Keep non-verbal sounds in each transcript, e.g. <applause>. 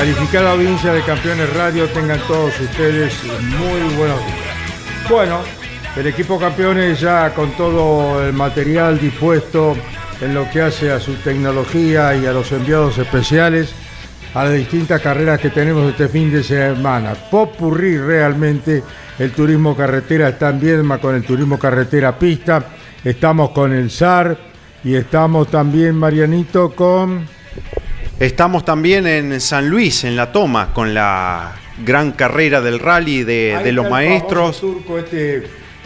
Calificada audiencia de Campeones Radio, tengan todos ustedes muy buenos días. Bueno, el equipo Campeones ya con todo el material dispuesto en lo que hace a su tecnología y a los enviados especiales a las distintas carreras que tenemos este fin de semana. Popurrí realmente el turismo carretera está en Viedma con el turismo carretera pista. Estamos con el SAR y estamos también, Marianito, con... Estamos también en San Luis, en La Toma, con la gran carrera del rally de, Ahí de los está el maestros. turco este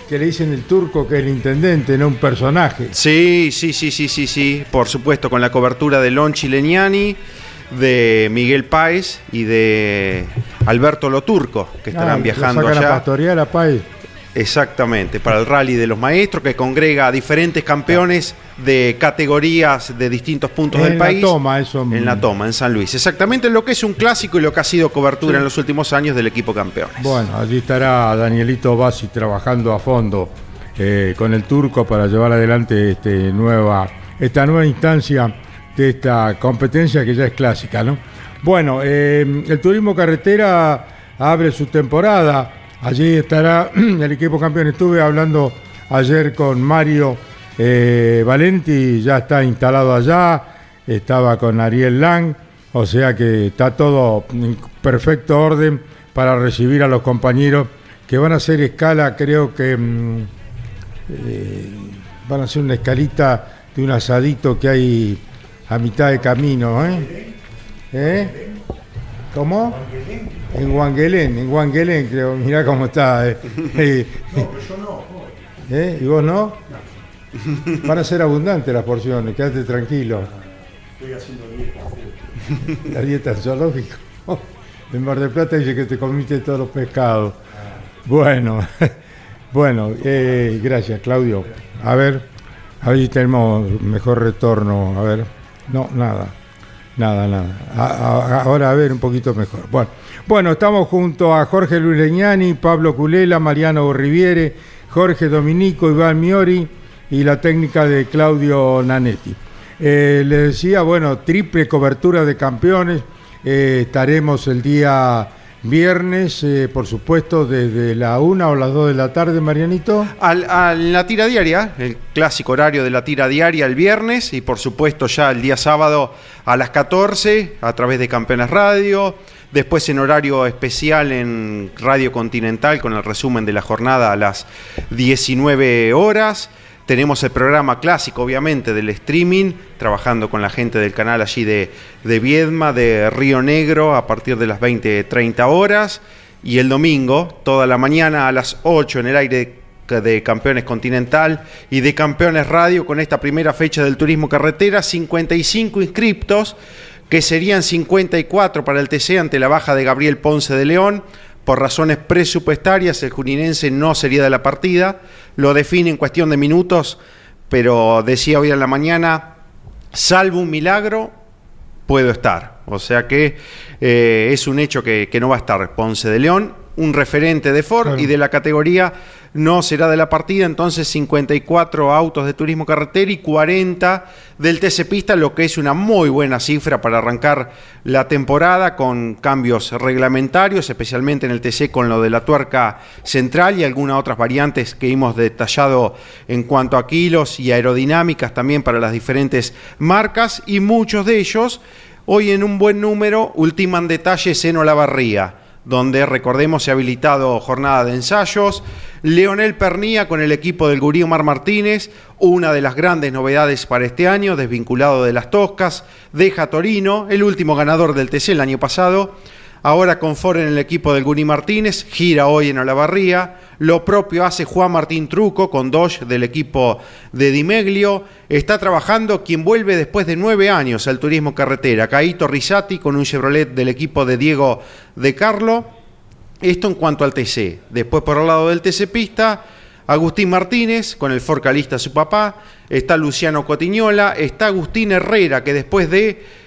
que le dicen el turco, que es el intendente, no un personaje. Sí, sí, sí, sí, sí, sí, por supuesto, con la cobertura de Lon Chileniani, de Miguel Páez y de Alberto Loturco, que estarán viajando lo sacan a allá. pastorear a País. Exactamente, para el rally de los maestros, que congrega a diferentes campeones de categorías de distintos puntos En del la país. toma, eso. En la toma, en San Luis. Exactamente lo que es un clásico y lo que ha sido cobertura en los últimos años del equipo campeones. Bueno, allí estará Danielito Bassi trabajando a fondo eh, con el turco para llevar adelante este nueva, esta nueva instancia de esta competencia que ya es clásica, ¿no? Bueno, eh, el turismo carretera abre su temporada. Allí estará <clears throat> el equipo campeón. Estuve hablando ayer con Mario eh, Valenti, ya está instalado allá. Estaba con Ariel Lang, o sea que está todo en perfecto orden para recibir a los compañeros que van a hacer escala, creo que mm, eh, van a hacer una escalita de un asadito que hay a mitad de camino, ¿eh? ¿Eh? ¿Cómo? En Guanguelén, en Guanguelén creo, mirá cómo está. ¿eh? <laughs> Eh, ¿Eh? ¿Y vos no? <laughs> Van a ser abundantes las porciones, quédate tranquilo. Estoy haciendo dieta. La dieta en zoológico. En Mar del Plata dice que te comiste todos los pescados. Bueno, <laughs> bueno, eh, gracias Claudio. A ver, a ver si tenemos mejor retorno. A ver, no, nada, nada, nada. A- a- ahora a ver un poquito mejor. Bueno, bueno, estamos junto a Jorge Luis Leñani, Pablo Culela, Mariano Riviere, Jorge Dominico, Iván Miori y la técnica de Claudio Nanetti. Eh, le decía, bueno, triple cobertura de campeones. Eh, estaremos el día viernes, eh, por supuesto, desde la una o las dos de la tarde, Marianito. Al, a la tira diaria, el clásico horario de la tira diaria el viernes y por supuesto ya el día sábado a las 14 a través de Campeones Radio. Después en horario especial en Radio Continental con el resumen de la jornada a las 19 horas. Tenemos el programa clásico, obviamente, del streaming, trabajando con la gente del canal allí de, de Viedma, de Río Negro, a partir de las 20, 30 horas. Y el domingo, toda la mañana a las 8 en el aire de Campeones Continental y de Campeones Radio con esta primera fecha del Turismo Carretera, 55 inscriptos, que serían 54 para el TC ante la baja de Gabriel Ponce de León. Por razones presupuestarias, el juninense no sería de la partida, lo define en cuestión de minutos, pero decía hoy en la mañana, salvo un milagro, puedo estar. O sea que eh, es un hecho que, que no va a estar Ponce de León, un referente de Ford Claro. y de la categoría no será de la partida, entonces 54 autos de turismo carretera y 40 del TC Pista, lo que es una muy buena cifra para arrancar la temporada con cambios reglamentarios, especialmente en el TC con lo de la tuerca central y algunas otras variantes que hemos detallado en cuanto a kilos y aerodinámicas también para las diferentes marcas y muchos de ellos hoy en un buen número ultiman detalles en Olavarría donde recordemos se ha habilitado jornada de ensayos. Leonel Pernía con el equipo del Gurí Omar Martínez, una de las grandes novedades para este año, desvinculado de las Toscas, deja Torino, el último ganador del TC el año pasado, ahora con Ford en el equipo del Gurí Martínez, gira hoy en Olavarría, lo propio hace Juan Martín Truco con Dodge del equipo de Dimeglio. Está trabajando quien vuelve después de nueve años al turismo carretera, Caito Risati con un Chevrolet del equipo de Diego de Carlo. Esto en cuanto al TC. Después por el lado del TC Pista, Agustín Martínez con el Forcalista su papá. Está Luciano Cotiñola. Está Agustín Herrera que después de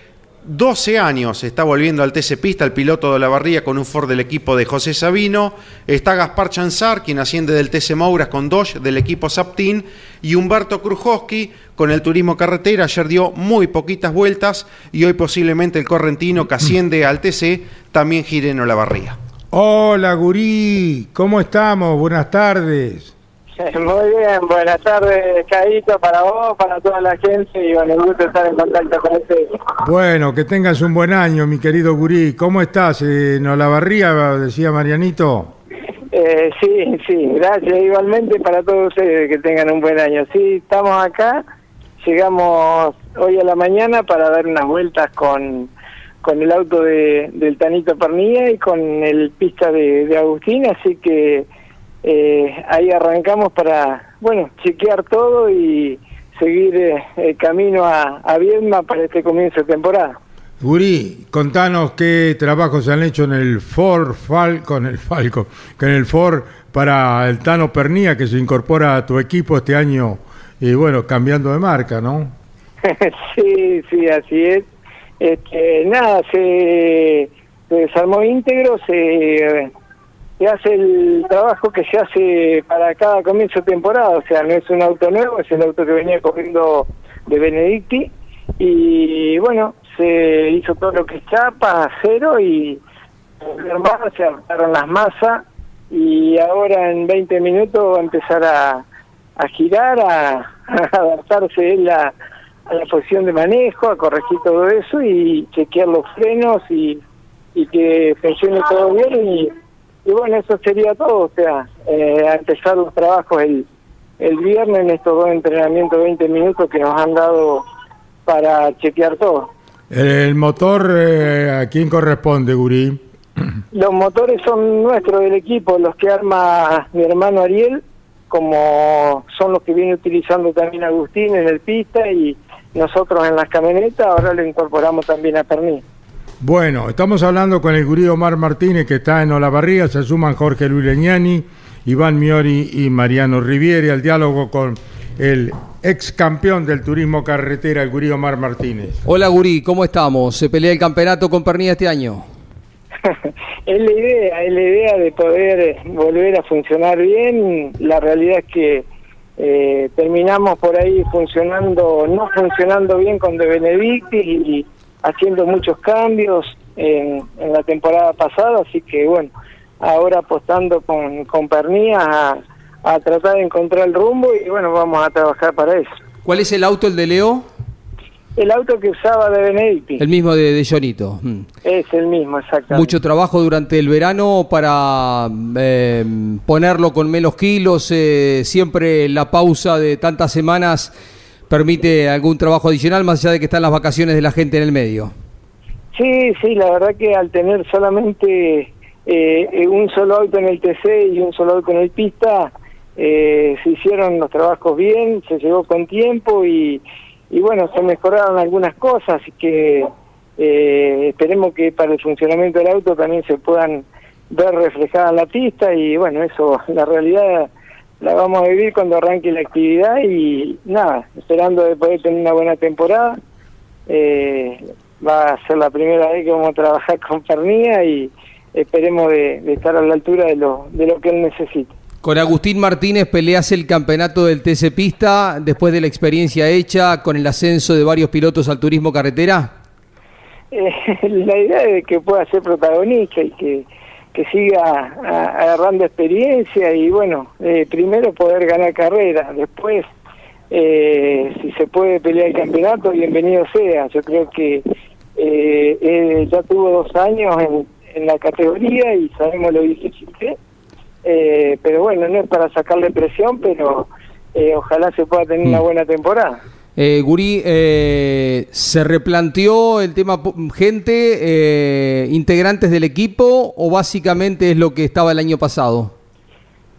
12 años está volviendo al TC Pista el piloto de la barría con un Ford del equipo de José Sabino. Está Gaspar Chanzar, quien asciende del TC Mouras con Dodge del equipo Saptin. Y Humberto Krujowski con el turismo carretera. Ayer dio muy poquitas vueltas y hoy posiblemente el correntino que asciende al TC también gire en barría. Hola Gurí, ¿cómo estamos? Buenas tardes. <laughs> Muy bien, buenas tardes, Caíto, para vos, para toda la gente y bueno, gusto estar en contacto con ustedes. Bueno, que tengas un buen año, mi querido Gurí. ¿Cómo estás? ¿En Olavarría, decía Marianito? Eh, sí, sí, gracias igualmente para todos ustedes que tengan un buen año. Sí, estamos acá, llegamos hoy a la mañana para dar unas vueltas con, con el auto de, del Tanito Pernilla y con el pista de, de Agustín, así que eh, ahí arrancamos para, bueno, chequear todo y seguir eh, el camino a, a Viedma para este comienzo de temporada. Guri, contanos qué trabajos se han hecho en el Ford Falcon, el Falco, con el Ford para el Tano Pernía que se incorpora a tu equipo este año y bueno, cambiando de marca, ¿no? <laughs> sí, sí, así es. Este, nada, se, se desarmó íntegro, se se hace el trabajo que se hace para cada comienzo de temporada, o sea, no es un auto nuevo, es el auto que venía corriendo de Benedicti. Y bueno, se hizo todo lo que es chapa, acero y se adaptaron las masas. Y ahora en 20 minutos va a empezar a, a girar, a, <laughs> adaptarse la, a la posición de manejo, a corregir todo eso y chequear los frenos y, y que funcione todo bien y y bueno, eso sería todo, o sea, eh, a empezar los trabajos el, el viernes en estos dos entrenamientos de 20 minutos que nos han dado para chequear todo. ¿El motor eh, a quién corresponde, Gurí? <clears throat> Los motores son nuestros del equipo, los que arma mi hermano Ariel, como son los que viene utilizando también Agustín en el pista y nosotros en las camionetas, ahora lo incorporamos también a Pernil. Bueno, estamos hablando con el gurí Omar Martínez, que está en Olavarría, se suman Jorge Luis Leñani, Iván Miori y Mariano Rivieri al diálogo con el ex campeón del turismo carretera, el gurí Omar Martínez. Hola gurí, ¿cómo estamos? ¿Se pelea el campeonato con Pernilla este año? <laughs> es la idea, es la idea de poder volver a funcionar bien. La realidad es que eh, terminamos por ahí funcionando, no funcionando bien con De Benedicti y haciendo muchos cambios en, la temporada pasada, así que bueno, ahora apostando con, con Pernía a, tratar de encontrar el rumbo y bueno, vamos a trabajar para eso. ¿Cuál es el auto, el de Leo? El auto que usaba de Benedicti. El mismo de, de Jonito. Mm. Es el mismo, exactamente. Mucho trabajo durante el verano para eh, ponerlo con menos kilos, eh, siempre la pausa de tantas semanas permite algún trabajo adicional más allá de que están las vacaciones de la gente en el medio. Sí, sí, la verdad que al tener solamente eh, un solo auto en el TC y un solo auto en el pista, eh, se hicieron los trabajos bien, se llegó con tiempo y, y bueno, se mejoraron algunas cosas, así que eh, esperemos que para el funcionamiento del auto también se puedan ver reflejadas en la pista y bueno, eso, la realidad la vamos a vivir cuando arranque la actividad y nada, esperando de poder tener una buena temporada. Eh, va a ser la primera vez que vamos a trabajar <laughs> con Pernía y esperemos de, estar a la altura de lo, de lo que él necesita. Con Agustín Martínez peleas el campeonato del TC Pista después de la experiencia hecha con el ascenso de varios pilotos al turismo carretera. Eh, <laughs> la idea es que pueda ser protagonista y que, que siga agarrando experiencia y bueno, eh, primero poder ganar carrera, después eh, si se puede pelear el campeonato, bienvenido sea. Yo creo que eh, ya tuvo dos años en, en, la categoría y sabemos lo difícil que es. Eh, pero bueno, no es para sacarle presión, pero eh, ojalá se pueda tener una mm. buena temporada. Eh, eh, ¿se replanteó el tema gente, eh, integrantes del equipo o básicamente es lo que estaba el año pasado?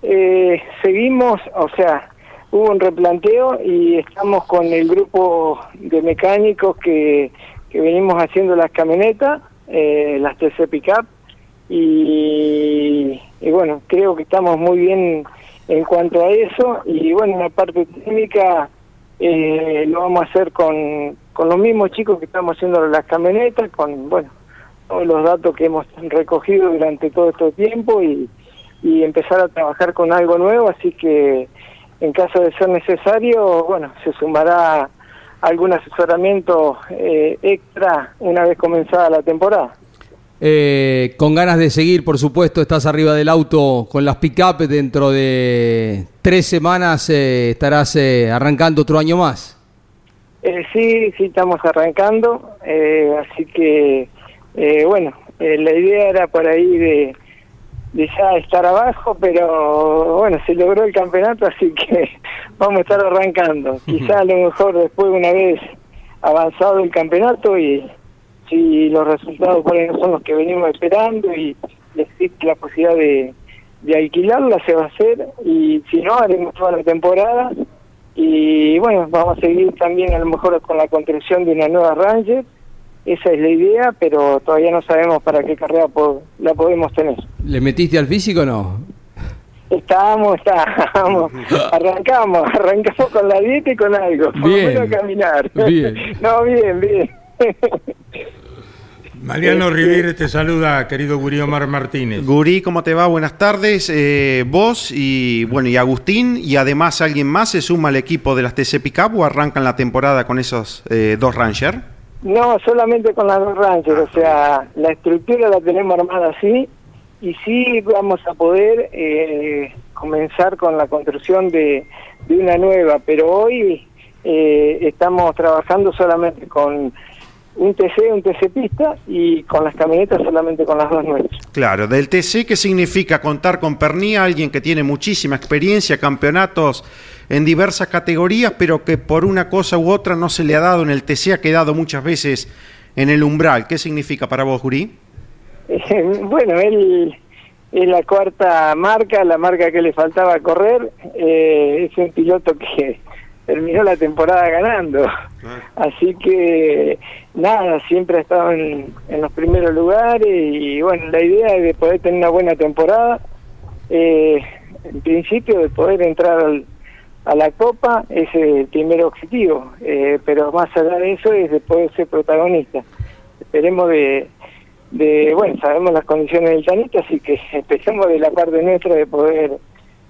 Eh, seguimos, o sea, hubo un replanteo y estamos con el grupo de mecánicos que, que venimos haciendo las camionetas, las TC Pickup, y, y bueno, creo que estamos muy bien en cuanto a eso y bueno, en la parte técnica eh, lo vamos a hacer con, con los mismos chicos que estamos haciendo las camionetas, con bueno todos los datos que hemos recogido durante todo este tiempo y, y empezar a trabajar con algo nuevo, así que en caso de ser necesario, bueno, se sumará algún asesoramiento eh, extra una vez comenzada la temporada. Eh, con ganas de seguir, por supuesto, estás arriba del auto con las pick-up. Dentro de tres semanas eh, estarás eh, arrancando otro año más. Eh, sí, sí, estamos arrancando. Eh, así que, bueno, la idea era por ahí de, de ya estar abajo, pero bueno, se logró el campeonato, así que <laughs> vamos a estar arrancando. <laughs> Quizá a lo mejor después, una vez avanzado el campeonato y si los resultados por no son los que venimos esperando y existe la posibilidad de, de alquilarla, se va a hacer y si no, haremos toda la temporada y bueno, vamos a seguir también a lo mejor con la construcción de una nueva Ranger, esa es la idea, pero todavía no sabemos para qué carrera la podemos tener. ¿Le metiste al físico o no? Estamos, estamos, <laughs> arrancamos, arrancamos con la dieta y con algo, por bien, lo menos caminar. Bien. <laughs> no, bien, bien. <laughs> Mariano Rivire te saluda, querido Gurí Omar Martínez. Gurí, ¿cómo te va? Buenas tardes. Eh, vos y bueno y Agustín y además alguien más se suma al equipo de las TC Pickup o arrancan la temporada con esos eh, dos Ranger? No, solamente con las dos Ranger, o sea, la estructura la tenemos armada así y sí vamos a poder eh, comenzar con la construcción de, de una nueva, pero hoy eh, estamos trabajando solamente con un TC, un TC pista y con las camionetas solamente con las dos nuestras. Claro, del TC, ¿qué significa contar con Pernía, alguien que tiene muchísima experiencia, campeonatos en diversas categorías, pero que por una cosa u otra no se le ha dado en el TC, ha quedado muchas veces en el umbral? ¿Qué significa para vos, Jurí? <laughs> bueno, él es la cuarta marca, la marca que le faltaba correr, eh, es un piloto que terminó la temporada ganando. Ah. Así que nada, siempre ha estado en, los primeros lugares y bueno, la idea es de poder tener una buena temporada. Eh, en principio de poder entrar a la Copa es el primer objetivo, eh, pero más allá de eso es de poder ser protagonista. Esperemos de, de bueno, sabemos las condiciones del Tanito, así que <laughs> empecemos de la parte nuestra de poder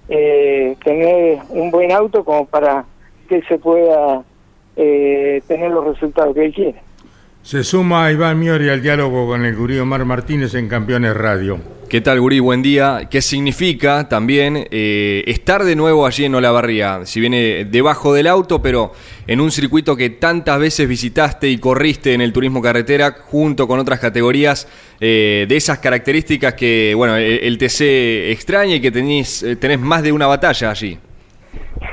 eh, tener un buen auto como para que se pueda eh, tener los resultados que él quiere. Se suma Iván Miori al diálogo con el gurí Omar Martínez en Campeones Radio. ¿Qué tal, Gurí? Buen día. ¿Qué significa también eh, estar de nuevo allí en Olavarría? Si viene debajo del auto, pero en un circuito que tantas veces visitaste y corriste en el turismo carretera, junto con otras categorías eh, de esas características que, bueno, el, TC extraña y que tenés, tenés más de una batalla allí.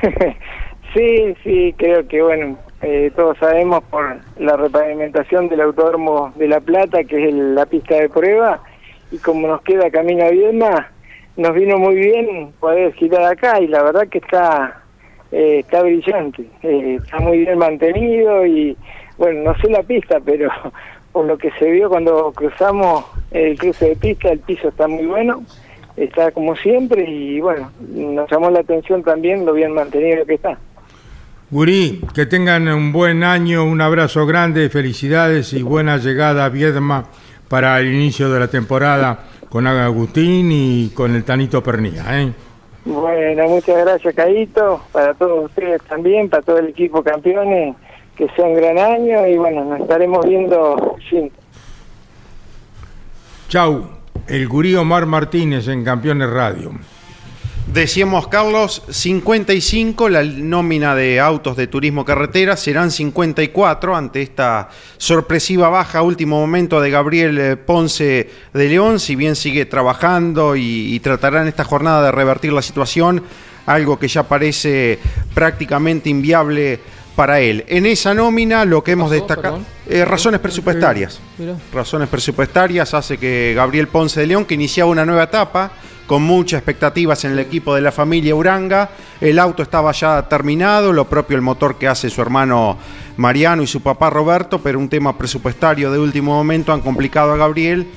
<laughs> Sí, sí, creo que bueno, eh, todos sabemos por la repavimentación del Autódromo de La Plata, que es la pista de prueba, y como nos queda camino a Viedma, nos vino muy bien poder girar acá y la verdad que está eh, está brillante, eh, está muy bien mantenido y bueno, no sé la pista, pero <laughs> por lo que se vio cuando cruzamos el cruce de pista, el piso está muy bueno, está como siempre y bueno, nos llamó la atención también lo bien mantenido que está. Gurí, que tengan un buen año, un abrazo grande, felicidades y buena llegada a Viedma para el inicio de la temporada con Agustín y con el Tanito Pernía. ¿eh? Bueno, muchas gracias, Caíto, para todos ustedes también, para todo el equipo campeones, que sea un gran año y bueno, nos estaremos viendo. Sí. Chau, el gurí Omar Martínez en Campeones Radio. Decíamos, Carlos, 55 la nómina de autos de turismo carretera, serán 54 ante esta sorpresiva baja último momento de Gabriel eh, Ponce de León, si bien sigue trabajando y, y tratará en esta jornada de revertir la situación, algo que ya parece prácticamente inviable para él. En esa nómina lo que hemos destacado, eh, razones presupuestarias. Razones presupuestarias hace que Gabriel Ponce de León, que iniciaba una nueva etapa, con muchas expectativas en el equipo de la familia Uranga, el auto estaba ya terminado, lo propio el motor que hace su hermano Mariano y su papá Roberto, pero un tema presupuestario de último momento han complicado a Gabriel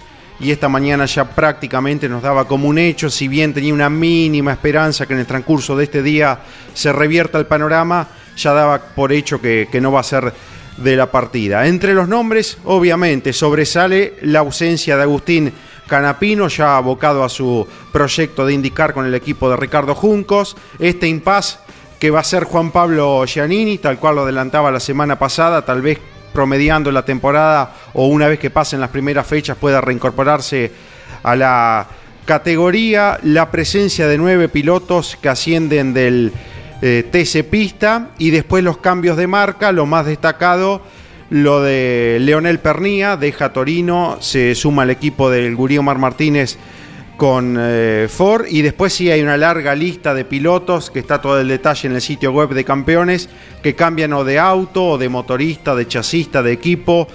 y esta mañana ya prácticamente nos daba como un hecho, si bien tenía una mínima esperanza que en el transcurso de este día se revierta el panorama, ya daba por hecho que, que no va a ser de la partida. Entre los nombres, obviamente, sobresale la ausencia de Agustín Canapino, ya abocado a su proyecto de indicar con el equipo de Ricardo Juncos. Este impas que va a ser Juan Pablo Giannini, tal cual lo adelantaba la semana pasada, tal vez promediando la temporada o una vez que pasen las primeras fechas pueda reincorporarse a la categoría. La presencia de nueve pilotos que ascienden del eh, TC Pista y después los cambios de marca, lo más destacado, lo de Leonel Pernía, deja Torino, se suma al equipo del Gurío Mar Martínez con eh, Ford y después sí hay una larga lista de pilotos que está todo el detalle en el sitio web de campeones que cambian o de auto o de motorista, de chasista, de equipo.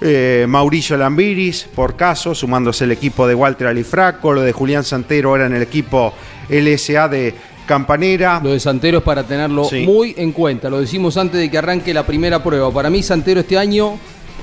Eh, Mauricio Lambiris, por caso, sumándose el equipo de Walter Alifraco, lo de Julián Santero era en el equipo LSA de Campanera. Lo de Santero es para tenerlo Sí. muy en cuenta. Lo decimos antes de que arranque la primera prueba. Para mí, Santero este año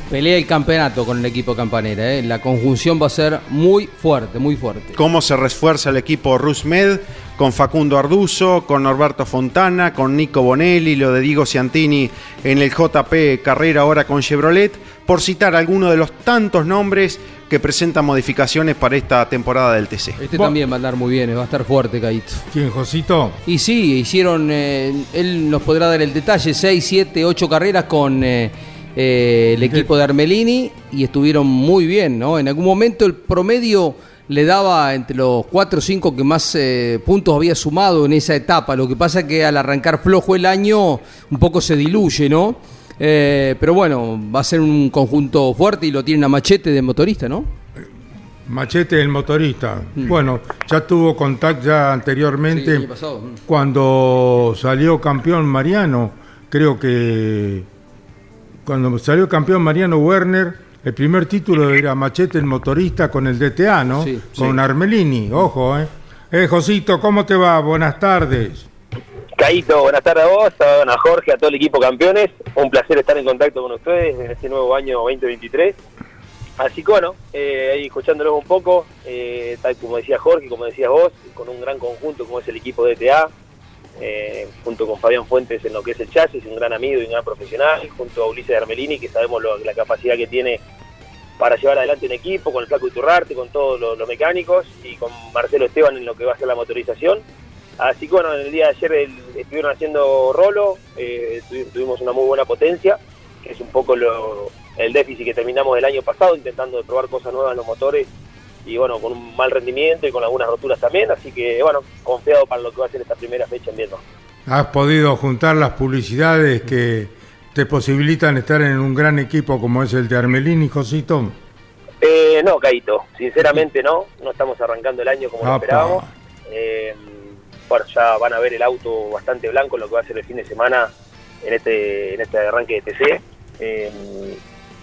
pelea el campeonato con el equipo Campanera. ¿eh? La conjunción va a ser muy fuerte, muy fuerte. cómo se refuerza el equipo Rusmed con Facundo Arduzo, con Norberto Fontana, con Nico Bonelli, lo de Diego Ciantini en el JP Carrera ahora con Chevrolet, por citar algunos de los tantos nombres que presentan modificaciones para esta temporada del TC. Este Vos- también va a andar muy bien, eh, va a estar fuerte, Caíto. ¿Quién, Josito? Y sí, hicieron, eh, él nos podrá dar el detalle, 6, 7, 8 carreras con eh, eh, el equipo de Armelini y estuvieron muy bien, ¿no? En algún momento el promedio le daba entre los 4 o 5 que más eh, puntos había sumado en esa etapa. Lo que pasa que al arrancar flojo el año un poco se diluye, ¿no? Eh, pero bueno, va a ser un conjunto fuerte y lo tienen a machete de motorista, ¿no? Machete el motorista. Bueno, ya tuvo contacto ya anteriormente. Mm. cuando salió campeón Mariano. Creo que cuando salió campeón Mariano Werner, el primer título era Machete el motorista con el DTA, ¿no? Sí, con sí. Armelini, ojo, ¿eh? Eh, Josito, ¿cómo te va? Buenas tardes. Caíto, buenas tardes a vos, a Jorge, a todo el equipo campeones. Un placer estar en contacto con ustedes en este nuevo año 2023. Así que bueno, eh, ahí escuchándolos un poco, eh, tal como decía Jorge, como decías vos, con un gran conjunto como es el equipo de TA, eh, junto con Fabián Fuentes en lo que es el chasis, un gran amigo y un gran profesional, junto a Ulises Armelini, que sabemos lo- la capacidad que tiene para llevar adelante un equipo, con el Flaco Iturrarte, con todos los mecánicos, y con Marcelo Esteban en lo que va a ser la motorización. Así que bueno, en el día de ayer el- estuvieron haciendo rolo, eh, tuvi- tuvimos una muy buena potencia, que es un poco lo- el déficit que terminamos el año pasado, intentando de probar cosas nuevas en los motores, y bueno, con un mal rendimiento y con algunas roturas también, así que bueno, confiado para lo que va a ser esta primera fecha en Vietnam. Has podido juntar las publicidades que te posibilitan estar en un gran equipo como es el de Armelini, Josito. Eh, no, Caito, sinceramente no, no estamos arrancando el año como lo esperábamos. Eh, bueno, ya van a ver el auto bastante blanco en lo que va a ser el fin de semana en este, en este arranque de TC. Eh,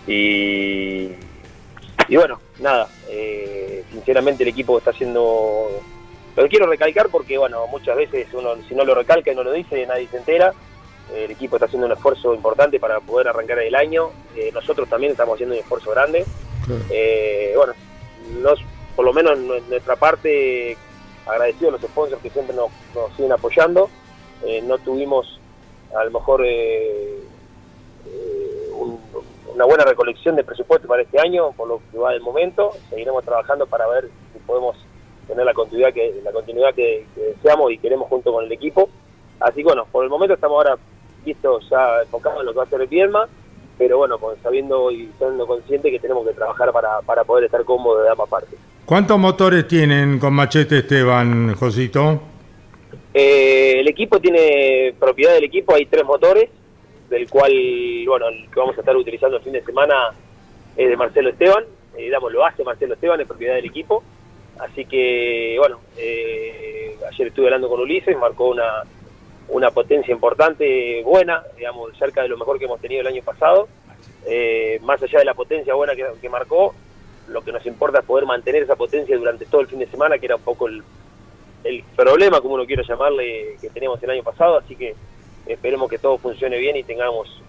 y, y bueno, nada, eh, sinceramente el equipo está haciendo... Lo quiero recalcar porque, bueno, muchas veces uno si no lo recalca y no lo dice, nadie se entera. El equipo está haciendo un esfuerzo importante para poder arrancar el año. Eh, nosotros también estamos haciendo un esfuerzo grande. Eh, bueno, nos, por lo menos en nuestra parte, agradecido a los sponsors que siempre nos, nos siguen apoyando. Eh, no tuvimos a lo mejor eh, eh, un- una buena recolección de presupuesto para este año, por lo que va del momento. Seguiremos trabajando para ver si podemos tener la continuidad que la continuidad que, deseamos y queremos junto con el equipo. Así que bueno, por el momento estamos ahora listos ya enfocados en lo que va a ser el Viedma, pero bueno, sabiendo y siendo conscientes que tenemos que trabajar para, para poder estar cómodos de ambas partes. ¿Cuántos motores tienen con Machete Esteban, Josito? Eh, el equipo tiene propiedad del equipo, hay tres motores, del cual, bueno, el que vamos a estar utilizando el fin de semana es de Marcelo Esteban, eh, digamos, lo hace Marcelo Esteban, es propiedad del equipo. Así que, bueno, eh, ayer estuve hablando con Ulises, marcó una, una potencia importante, buena, digamos, cerca de lo mejor que hemos tenido el año pasado. Eh, más allá de la potencia buena que, marcó, lo que nos importa es poder mantener esa potencia durante todo el fin de semana, que era un poco el, el problema, como uno quiera llamarle, que teníamos el año pasado. Así que esperemos que todo funcione bien y tengamos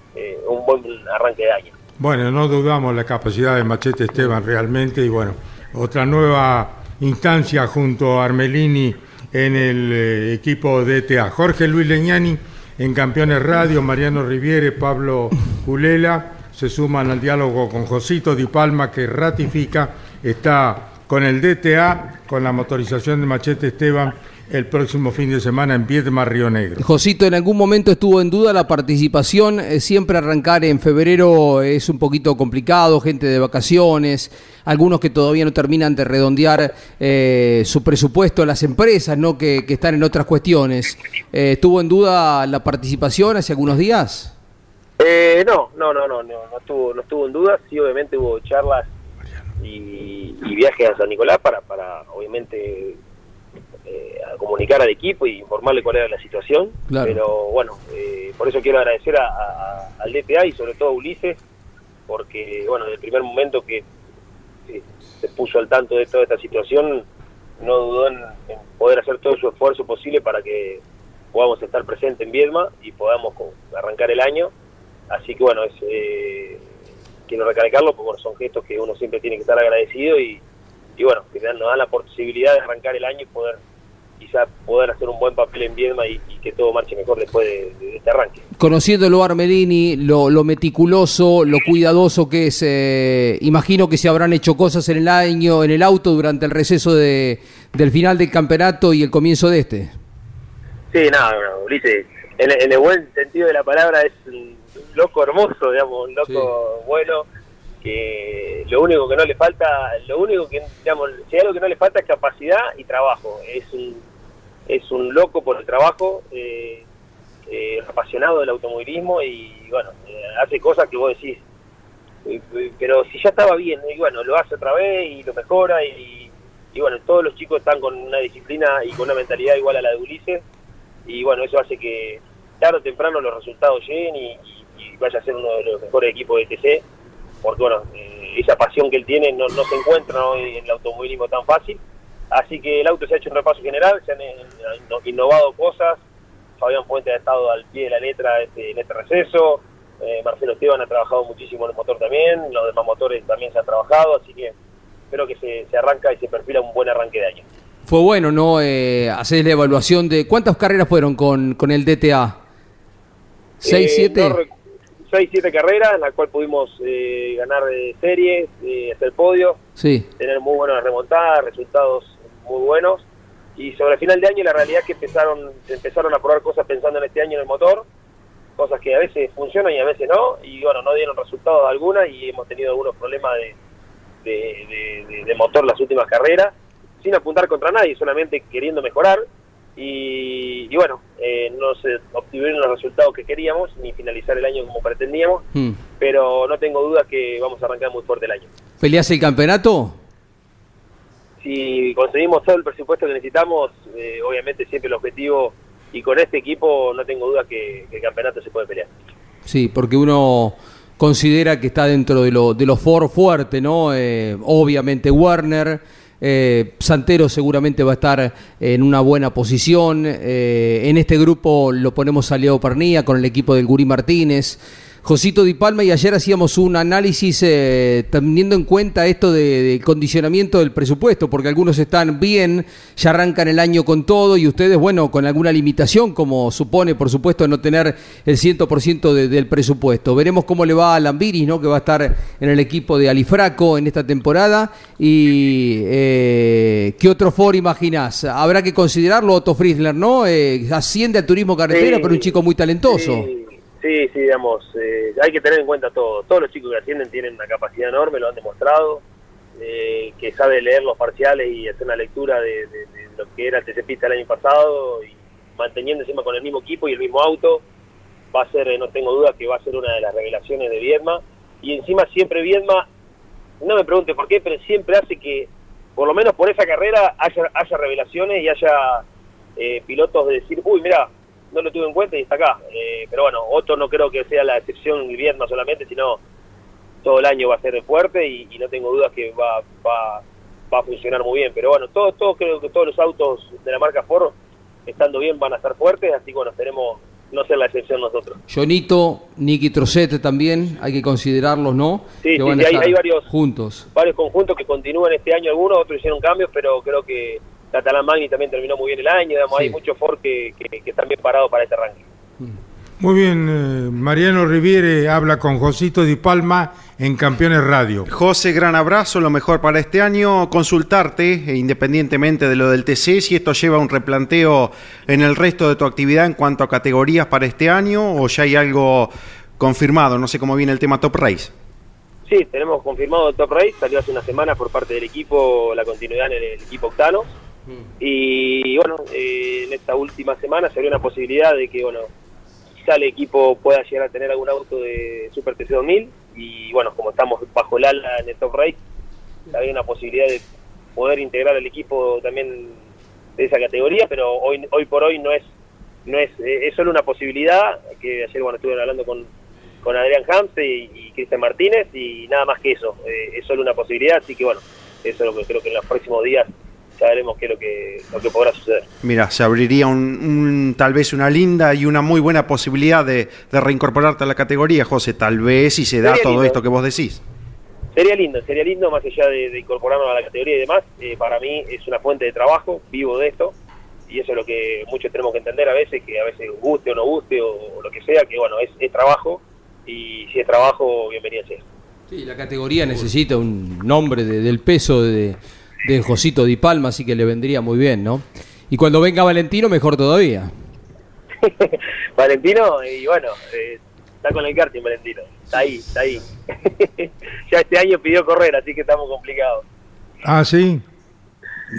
un buen arranque de año. Bueno, no dudamos la capacidad de Machete Esteban realmente y bueno, otra nueva instancia junto a Armelini en el eh, equipo DTA. Jorge Luis Leñani en Campeones Radio, Mariano Riviere, Pablo Julela se suman al diálogo con Josito Di Palma que ratifica, está con el DTA, con la motorización de Machete Esteban el próximo fin de semana en Viedma, Río Negro. Josito, en algún momento estuvo en duda la participación. Eh, siempre arrancar en febrero es un poquito complicado, gente de vacaciones, algunos que todavía no terminan de redondear eh, su presupuesto, las empresas, ¿no? Que, están en otras cuestiones. Eh, ¿Estuvo en duda la participación hace algunos días? No, no, no, no, no, no estuvo, no estuvo en duda. Sí, obviamente hubo charlas y, y viajes a San Nicolás para, para obviamente eh, a comunicar al equipo y informarle cuál era la situación. Pero bueno, eh, por eso quiero agradecer al DPA y sobre todo a Ulises, porque bueno, desde el primer momento que se puso al tanto de toda esta situación, no dudó en, poder hacer todo su esfuerzo posible para que podamos estar presentes en Viedma y podamos arrancar el año. Así que bueno, es, eh, quiero recalcarlo porque son gestos que uno siempre tiene que estar agradecido y, y bueno, que nos dan la posibilidad de arrancar el año y poder quizá poder hacer un buen papel en Viedma y, que todo marche mejor después de, este arranque. Conociéndolo Armelini, lo, lo meticuloso, lo cuidadoso que es, eh, imagino que se habrán hecho cosas en el año, en el auto durante el receso de, del final del campeonato y el comienzo de este. Sí, nada, no, Ulises, en, el buen sentido de la palabra es un loco hermoso, digamos, un loco bueno que lo único que no le falta, lo único que, digamos, si hay algo que no le falta es capacidad y trabajo. Es un, es un loco por el trabajo, eh, eh, apasionado del automovilismo y bueno, eh, hace cosas que vos decís, pero si ya estaba bien, y bueno, lo hace otra vez y lo mejora y, y bueno, todos los chicos están con una disciplina y con una mentalidad igual a la de Ulises y bueno, eso hace que tarde o temprano los resultados lleguen y, y vaya a ser uno de los mejores equipos de TC, porque bueno, eh, esa pasión que él tiene no, no se encuentra hoy en el automovilismo tan fácil. Así que el auto se ha hecho un repaso general, se han eh, innovado cosas. Fabián Puente ha estado al pie de la letra este, en este receso. Eh, Marcelo Esteban ha trabajado muchísimo en el motor también. Los demás motores también se han trabajado. Así que espero que se, se arranca y se perfila un buen arranque de año. Fue bueno, ¿no? Eh, hacer la evaluación de cuántas carreras fueron con, con el DTA. ¿6, eh, 7? No 6, 7 carreras, en la cual pudimos eh, ganar de series, eh, hasta el podio, tener muy buenas remontadas, resultados muy buenos. Y sobre el final de año la realidad es que empezaron, empezaron a probar cosas pensando en este año en el motor, cosas que a veces funcionan y a veces no, y bueno, no dieron resultados algunas y hemos tenido algunos problemas de, de motor las últimas carreras, sin apuntar contra nadie, solamente queriendo mejorar y, bueno, eh, no se obtuvieron los resultados que queríamos, ni finalizar el año como pretendíamos, hmm. pero no tengo duda que vamos a arrancar muy fuerte el año. ¿Peleas el campeonato? si conseguimos todo el presupuesto que necesitamos, eh, obviamente siempre el objetivo, y con este equipo no tengo duda que, el campeonato se puede pelear. Sí, porque uno considera que está dentro de lo, de los for fuerte, ¿no? Eh, obviamente Werner, eh, Santero seguramente va a estar en una buena posición. en este grupo lo ponemos a Leo Pernía con el equipo del Guri Martínez. Josito Di Palma y ayer hacíamos un análisis eh, teniendo en cuenta esto de, de condicionamiento del presupuesto, porque algunos están bien, ya arrancan el año con todo y ustedes, bueno, con alguna limitación, como supone, por supuesto, no tener el 100% de- del presupuesto. Veremos cómo le va a Lambiris, ¿no? que va a estar en el equipo de Alifraco en esta temporada. Y eh, ¿qué otro foro imaginás? Habrá que considerarlo, Otto Friesler, ¿no? Eh, asciende al turismo carretera, Sí. pero un chico muy talentoso. Sí, sí, sí, digamos, eh, hay que tener en cuenta todo. Todos los chicos que ascienden tienen una capacidad enorme, lo han demostrado, eh, que sabe leer los parciales y hacer una lectura de, lo que era el TC Pista el año pasado y manteniendo encima con el mismo equipo y el mismo auto, va a ser, eh, no tengo duda que va a ser una de las revelaciones de Viedma. Y encima siempre Viedma, no me pregunte por qué, pero siempre hace que, por lo menos por esa carrera, haya, haya revelaciones y haya eh, pilotos de decir, uy, mira, no lo tuve en cuenta y está acá. Eh, pero bueno, Otto no creo que sea la excepción Viedma solamente, sino todo el año va a ser fuerte y, y no tengo dudas que va, va, va a funcionar muy bien. Pero bueno, todos, todos creo que todos los autos de la marca Ford, estando bien, van a estar fuertes, así que bueno, esperemos no ser la excepción nosotros. Jonito, Nicky Trocete también, hay que considerarlos, ¿no? Sí, que sí, sí, hay- hay varios- juntos. varios conjuntos que continúan este año algunos, otros hicieron cambios, pero creo que Catalán Magni también terminó muy bien el año, digamos, Sí. hay muchos Ford que, que, que están bien parados para este ranking. Muy bien, eh, Mariano Riviere habla con Josito Di Palma en Campeones Radio. José, gran abrazo, lo mejor para este año. Consultarte, eh, independientemente de lo del TC, si esto lleva un replanteo en el resto de tu actividad en cuanto a categorías para este año o ya hay algo confirmado. No sé cómo viene el tema Top Race. Sí, tenemos confirmado el Top Race, salió hace una semana por parte del equipo la continuidad en el equipo Octano. Y bueno, eh, en esta última semana se abrió una posibilidad de que, bueno, quizá el equipo pueda llegar a tener algún auto de Super TC 2000. Y bueno, como estamos bajo el ala en el Top Race, había una posibilidad de poder integrar al equipo también de esa categoría, pero hoy hoy por hoy no es no es eh, es solo una posibilidad que ayer bueno estuve hablando con con Adrián Hamse y, Cristian Martínez y nada más que eso eh, es solo una posibilidad así que bueno eso es lo que creo que en los próximos días ya veremos qué es lo que lo que podrá suceder Mira, se abriría un, un- tal vez una linda y una muy buena posibilidad de, de reincorporarte a la categoría, José. Tal vez si se da Sería todo lindo. esto que vos decís. Sería lindo, sería lindo, más allá de, de incorporarnos a la categoría y demás, eh, para mí es una fuente de trabajo, vivo de esto, y eso es lo que muchos tenemos que entender a veces, que a veces guste o no guste o, o lo que sea, que bueno, es, es trabajo, y si es trabajo, bienvenido sea. Sí, la categoría necesita un nombre de- del peso de, de Josito Di Palma, así que le vendría muy bien, ¿no? Y cuando venga Valentino, mejor todavía. <laughs> Valentino, y bueno, eh, está con el karting Valentino, está ahí, está ahí. <laughs> ya este año pidió correr, así que estamos complicados. Ah, sí.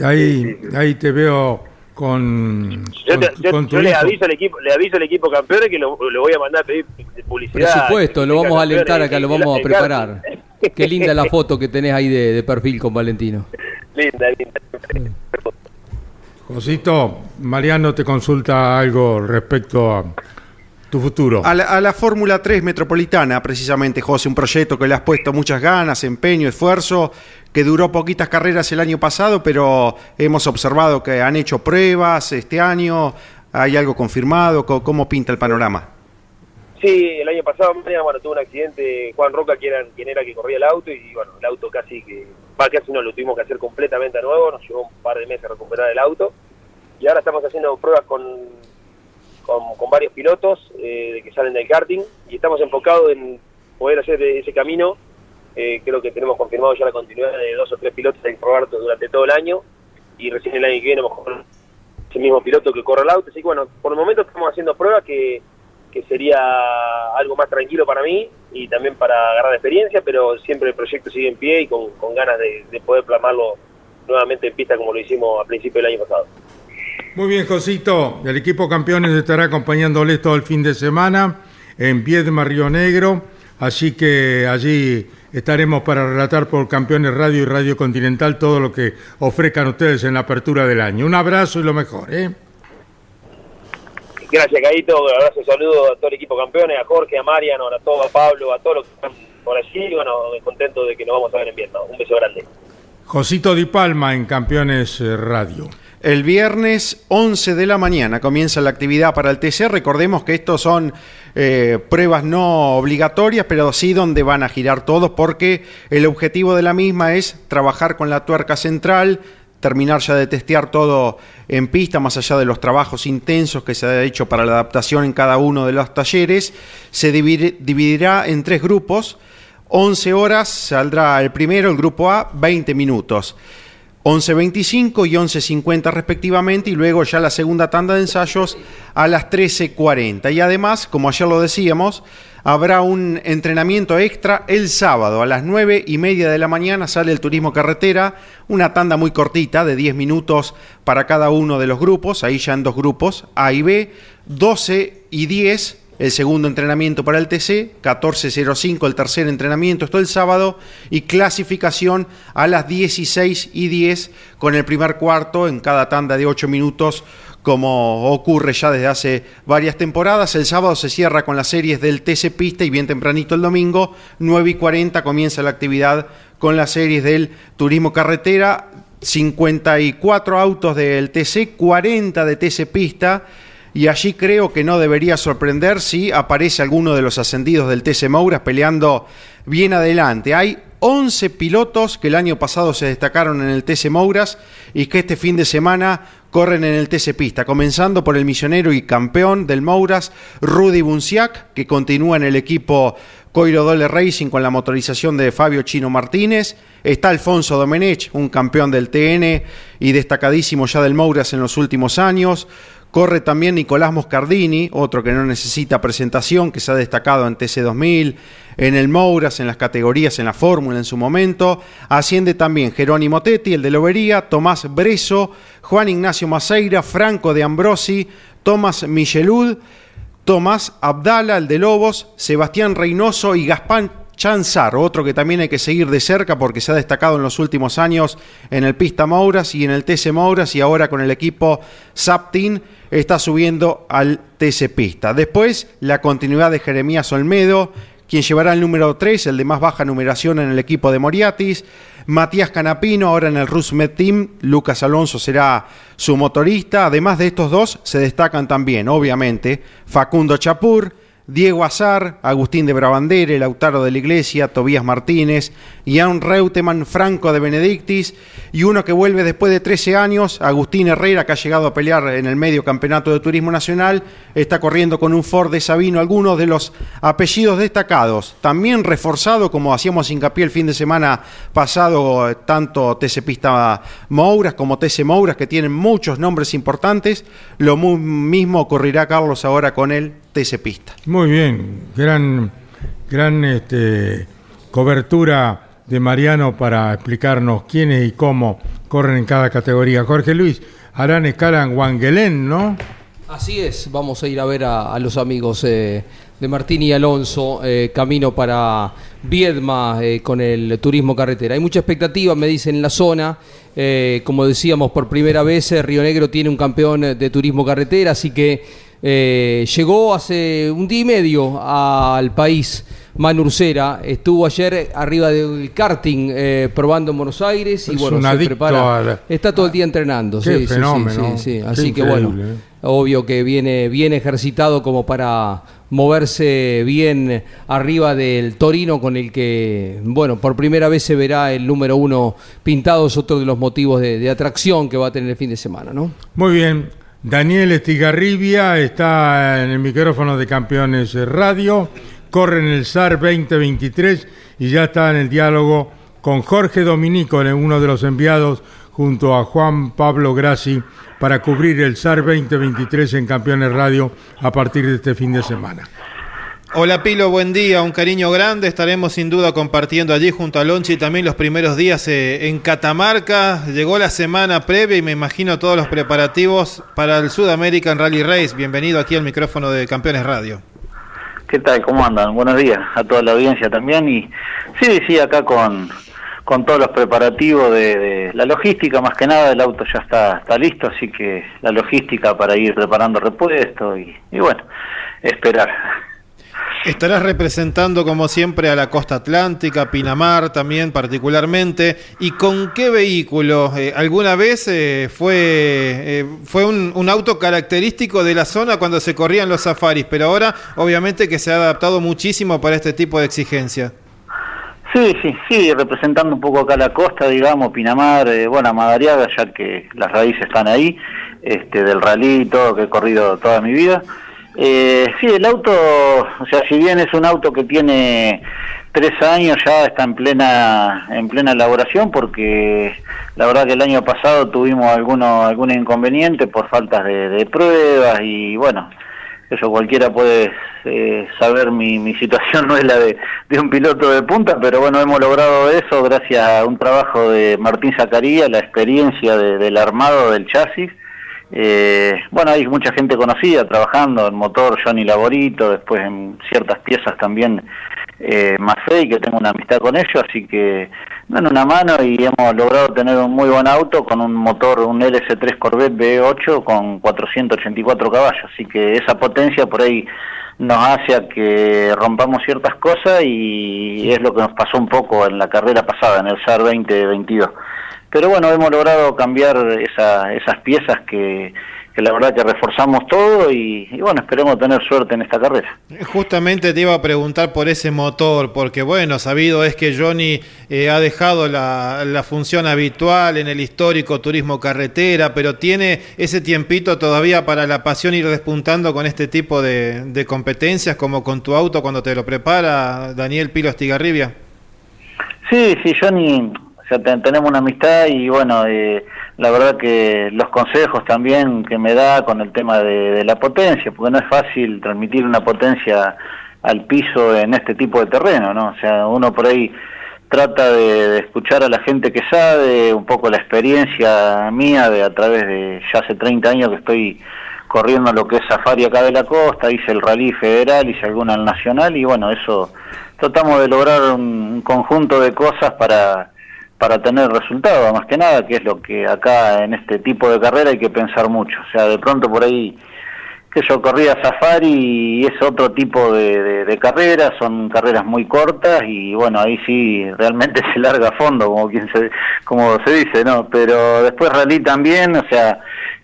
Ahí, ahí te veo con, Yo, te- con- yo- con tu yo le aviso al equipo, le aviso al equipo campeones que lo, lo voy a mandar a pedir publicidad. Presupuesto, lo vamos a alentar acá, lo vamos a preparar. Qué linda la <laughs> foto que tenés ahí de, de perfil con Valentino. Linda, linda. Josito, Mariano te consulta algo respecto a tu futuro. A la, a la Fórmula 3 Metropolitana, precisamente, José, un proyecto que le has puesto muchas ganas, empeño, esfuerzo, que duró poquitas carreras el año pasado, pero hemos observado que han hecho pruebas este año. ¿Hay algo confirmado? ¿Cómo, cómo pinta el panorama? Sí, el año pasado Mariano, bueno, tuvo un accidente Juan Roca, que era, quien era que corría el auto, y bueno, el auto casi que, va, casi no, lo tuvimos que hacer completamente a nuevo, nos llevó un par de meses recuperar el auto, y ahora estamos haciendo pruebas con, con, varios pilotos eh, que salen del karting, y estamos enfocados en poder hacer ese camino, eh, creo que tenemos confirmado ya la continuidad de dos o tres pilotos en probar durante todo el año, y recién el año que viene con ese mismo piloto que corre el auto, así que bueno, por el momento estamos haciendo pruebas que que sería algo más tranquilo para mí y también para agarrar experiencia, pero siempre el proyecto sigue en pie y con, ganas de, de poder plasmarlo nuevamente en pista como lo hicimos a principio del año pasado. Muy bien, Josito. El equipo campeones estará acompañándoles todo el fin de semana en Viedma, Río Negro. Así que allí estaremos para relatar por Campeones Radio y Radio Continental todo lo que ofrezcan ustedes en la apertura del año. Un abrazo y lo mejor, ¿eh? Gracias, Caito. Un abrazo y saludo a todo el equipo campeones, a Jorge, a Mariano, a todo, a Pablo, a todos los que están por allí. Bueno, contento de que nos vamos a ver en Vietnam. Un beso grande. Josito Di Palma en Campeones eh, Radio. El viernes 11 de la mañana comienza la actividad para el TC. Recordemos que estos son eh, pruebas no obligatorias, pero sí donde van a girar todos porque el objetivo de la misma es trabajar con la tuerca central, terminar ya de testear todo en pista, más allá de los trabajos intensos que se ha hecho para la adaptación en cada uno de los talleres. Se dividirá en tres grupos. 11 horas saldrá el primero, el grupo A, 20 minutos. 11.25 y 11.50 respectivamente y luego ya la segunda tanda de ensayos a las 13.40. Y además, como ayer lo decíamos, habrá un entrenamiento extra el sábado a las 9 y media de la mañana sale el turismo carretera, una tanda muy cortita de 10 minutos para cada uno de los grupos, ahí ya en dos grupos, A y B, 12 y 10 el segundo entrenamiento para el TC, 14.05 el tercer entrenamiento, esto el sábado, y clasificación a las 16 y 10 con el primer cuarto en cada tanda de 8 minutos, como ocurre ya desde hace varias temporadas. El sábado se cierra con las series del TC Pista y bien tempranito el domingo, 9 y 40 comienza la actividad con las series del Turismo Carretera, 54 autos del TC, 40 de TC Pista y allí creo que no debería sorprender si aparece alguno de los ascendidos del TC Mouras peleando bien adelante. Hay 11 pilotos que el año pasado se destacaron en el TC Mouras y que este fin de semana corren en el TC Pista, comenzando por el misionero y campeón del Mouras, Rudy Bunciac, que continúa en el equipo Coiro Dole Racing con la motorización de Fabio Chino Martínez. Está Alfonso Domenech, un campeón del TN y destacadísimo ya del Mouras en los últimos años. Corre también Nicolás Moscardini, otro que no necesita presentación, que se ha destacado en TC2000, en el Mouras, en las categorías, en la fórmula en su momento. Asciende también Jerónimo Tetti, el de Lobería, Tomás Breso, Juan Ignacio Maceira, Franco de Ambrosi, Tomás Michelud, Tomás Abdala, el de Lobos, Sebastián Reynoso y Gaspán Chanzar, otro que también hay que seguir de cerca porque se ha destacado en los últimos años en el Pista Mouras y en el TC Mouras y ahora con el equipo Saptin está subiendo al TC Pista. Después, la continuidad de Jeremías Olmedo, quien llevará el número 3, el de más baja numeración en el equipo de Moriatis. Matías Canapino, ahora en el Rusmet Team, Lucas Alonso será su motorista. Además de estos dos, se destacan también, obviamente, Facundo Chapur, Diego Azar, Agustín de Brabandere, Lautaro de la Iglesia, Tobías Martínez, Ian Reutemann, Franco de Benedictis y uno que vuelve después de 13 años, Agustín Herrera, que ha llegado a pelear en el medio campeonato de turismo nacional, está corriendo con un Ford de Sabino, algunos de los apellidos destacados, también reforzado, como hacíamos hincapié el fin de semana pasado, tanto TC Pista Mouras como TC Mouras, que tienen muchos nombres importantes, lo mismo ocurrirá, Carlos, ahora con el TC Pista. Muy bien, gran, gran este, cobertura de Mariano para explicarnos quiénes y cómo corren en cada categoría. Jorge Luis, harán escala en Wangelén, ¿no? Así es, vamos a ir a ver a, los amigos eh, de Martín y Alonso, eh, camino para Viedma eh, con el turismo carretera. Hay mucha expectativa, me dicen, en la zona. como decíamos, por primera vez Río Negro tiene un campeón de turismo carretera, así que llegó hace un día y medio al país Manurcera estuvo ayer arriba del karting eh, probando en Buenos Aires y bueno, se prepara. Está todo el día entrenando. sí, fenómeno. Sí, sí, Así que bueno, ¿eh? obvio que viene bien ejercitado como para moverse bien arriba del Torino con el que, bueno, por primera vez se verá el número uno pintado, es otro de los motivos de, de atracción que va a tener el fin de semana, ¿no? Muy bien. Daniel Estigarribia está en el micrófono de Campeones Radio corre en el SAR 2023 y ya está en el diálogo con Jorge Dominico, uno de los enviados, junto a Juan Pablo Grassi, para cubrir el SAR 2023 en Campeones Radio a partir de este fin de semana. Hola Pilo, buen día, un cariño grande. Estaremos sin duda compartiendo allí junto a Lonchi también los primeros días eh, en Catamarca. Llegó la semana previa y me imagino todos los preparativos para el Sudamerican Rally Race. Bienvenido aquí al micrófono de Campeones Radio. ¿Qué tal? ¿Cómo andan? Buenos días a toda la audiencia también. Y sí, sí, acá con, con todos los preparativos de, la logística, más que nada el auto ya está, está listo, así que la logística para ir preparando repuestos y, y bueno, esperar. Estarás representando como siempre a la costa atlántica, Pinamar también particularmente. ¿Y con qué vehículo? Eh, ¿Alguna vez eh, fue, eh, fue un, auto característico de la zona cuando se corrían los safaris? Pero ahora obviamente que se ha adaptado muchísimo para este tipo de exigencia. Sí, sí, sí, representando un poco acá la costa, digamos, Pinamar, bueno, Madariaga, ya que las raíces están ahí, este, del rally todo, que he corrido toda mi vida. Eh, sí, el auto, o sea, si bien es un auto que tiene tres años, ya está en plena en plena elaboración, porque la verdad que el año pasado tuvimos algunos algún inconveniente por faltas de, pruebas y bueno, eso cualquiera puede eh, saber mi, mi situación <laughs> no es la de, un piloto de punta, pero bueno, hemos logrado eso gracias a un trabajo de Martín Zacarías, la experiencia del armado del chasis eh, bueno, hay mucha gente conocida trabajando en motor, Johnny Laborito, después en ciertas piezas también eh, y que tengo una amistad con ellos, así que dan una mano y hemos logrado tener un muy buen auto con un motor, un LS3 Corvette V8 con 484 caballos, así que esa potencia por ahí nos hace a que rompamos ciertas cosas y es lo que nos pasó un poco en la carrera pasada, en el SAR 2022. Pero bueno, hemos logrado cambiar esa, esas piezas que, que la verdad que reforzamos todo y, bueno, esperemos tener suerte en esta carrera. Justamente te iba a preguntar por ese motor, porque bueno, sabido es que Johnny eh, ha dejado la, la, función habitual en el histórico turismo carretera, pero tiene ese tiempito todavía para la pasión ir despuntando con este tipo de, de competencias, como con tu auto cuando te lo prepara Daniel Pilo Estigarribia. Sí, sí, Johnny sea, tenemos una amistad y bueno, eh, la verdad que los consejos también que me da con el tema de, la potencia, porque no es fácil transmitir una potencia al piso en este tipo de terreno, ¿no? O sea, uno por ahí trata de, escuchar a la gente que sabe, un poco la experiencia mía de a través de ya hace 30 años que estoy corriendo lo que es safari acá de la costa, hice el rally federal, hice alguna al nacional y bueno, eso tratamos de lograr un conjunto de cosas para para tener resultados, más que nada, que es lo que acá en este tipo de carrera hay que pensar mucho. O sea, de pronto por ahí que yo corría safari y es otro tipo de, de, carreras, son carreras muy cortas y bueno, ahí sí realmente <laughs> se larga a fondo, como, quien se, como se dice, ¿no? Pero después rally también, o sea,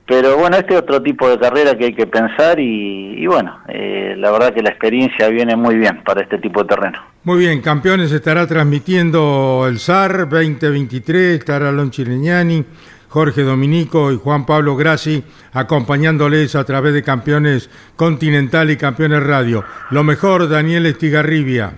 pero bueno, este es otro tipo de carrera que hay que pensar y, bueno, eh, la verdad que la experiencia viene muy bien para este tipo de terreno. Muy bien, campeones estará transmitiendo el SAR 2023, estará Lon Chileñani, Jorge Dominico y Juan Pablo Grassi acompañándoles a través de Campeones Continental y Campeones Radio. Lo mejor, Daniel Estigarribia.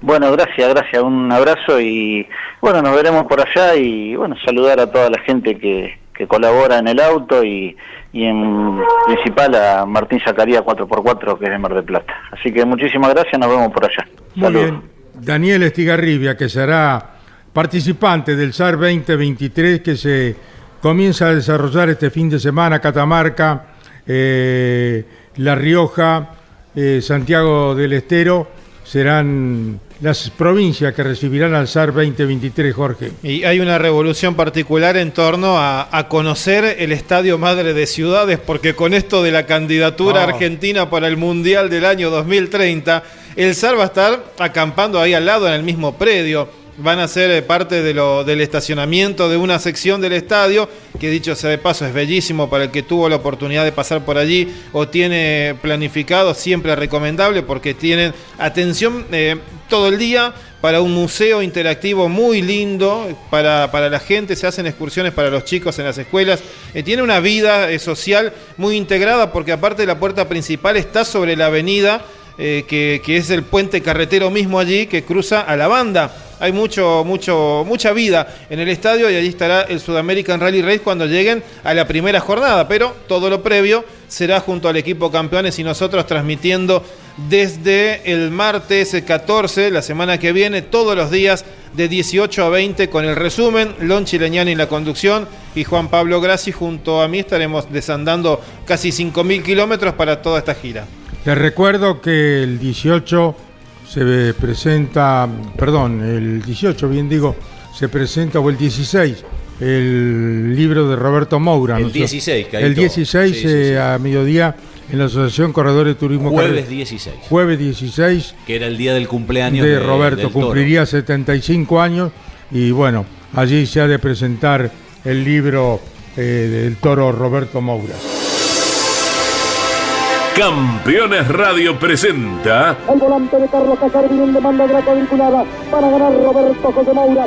Bueno, gracias, gracias, un abrazo y bueno, nos veremos por allá y bueno, saludar a toda la gente que, que colabora en el auto y, y en principal a Martín Zacarías 4x4 que es de Mar del Plata. Así que muchísimas gracias, nos vemos por allá. Muy bien. Daniel Estigarribia, que será participante del SAR 2023 que se comienza a desarrollar este fin de semana, Catamarca, eh, La Rioja, eh, Santiago del Estero, serán las provincias que recibirán al SAR 2023, Jorge. Y hay una revolución particular en torno a, conocer el Estadio Madre de Ciudades, porque con esto de la candidatura ah. argentina para el Mundial del año 2030, el SAR va a estar acampando ahí al lado, en el mismo predio van a ser eh, parte de lo, del estacionamiento de una sección del estadio, que dicho sea de paso es bellísimo para el que tuvo la oportunidad de pasar por allí o tiene planificado, siempre recomendable porque tienen atención eh, todo el día para un museo interactivo muy lindo para, para, la gente, se hacen excursiones para los chicos en las escuelas, eh, tiene una vida social muy integrada porque aparte la puerta principal está sobre la avenida que, que es el puente carretero mismo allí que cruza a la banda. Hay mucho, mucho, mucha vida en el estadio y allí estará el Sudamerican Rally Race cuando lleguen a la primera jornada, pero todo lo previo será junto al equipo campeones y nosotros transmitiendo desde el martes 14, la semana que viene, todos los días de 18 a 20 con el resumen, Lon Chileñani en la conducción y Juan Pablo Grassi junto a mí. Estaremos desandando casi 5.000 kilómetros para toda esta gira. Les recuerdo que el 18 se presenta, perdón, el 18, bien digo, se presenta, o el 16, el libro de Roberto Moura. El ¿no? 16, que hay El todo. 16 Sí, sí, eh, a mediodía en la Asociación Corredores de Turismo Jueves Carre- 16. Jueves 16 Que era el día del cumpleaños de de, Roberto, del Toro. cumpliría 75 años y bueno, allí se ha de presentar el libro eh, del toro Roberto Moura. Campeones Radio presenta El volante de Carlos Casares viene en demanda de la cuadriculada para ganar Roberto José Moura.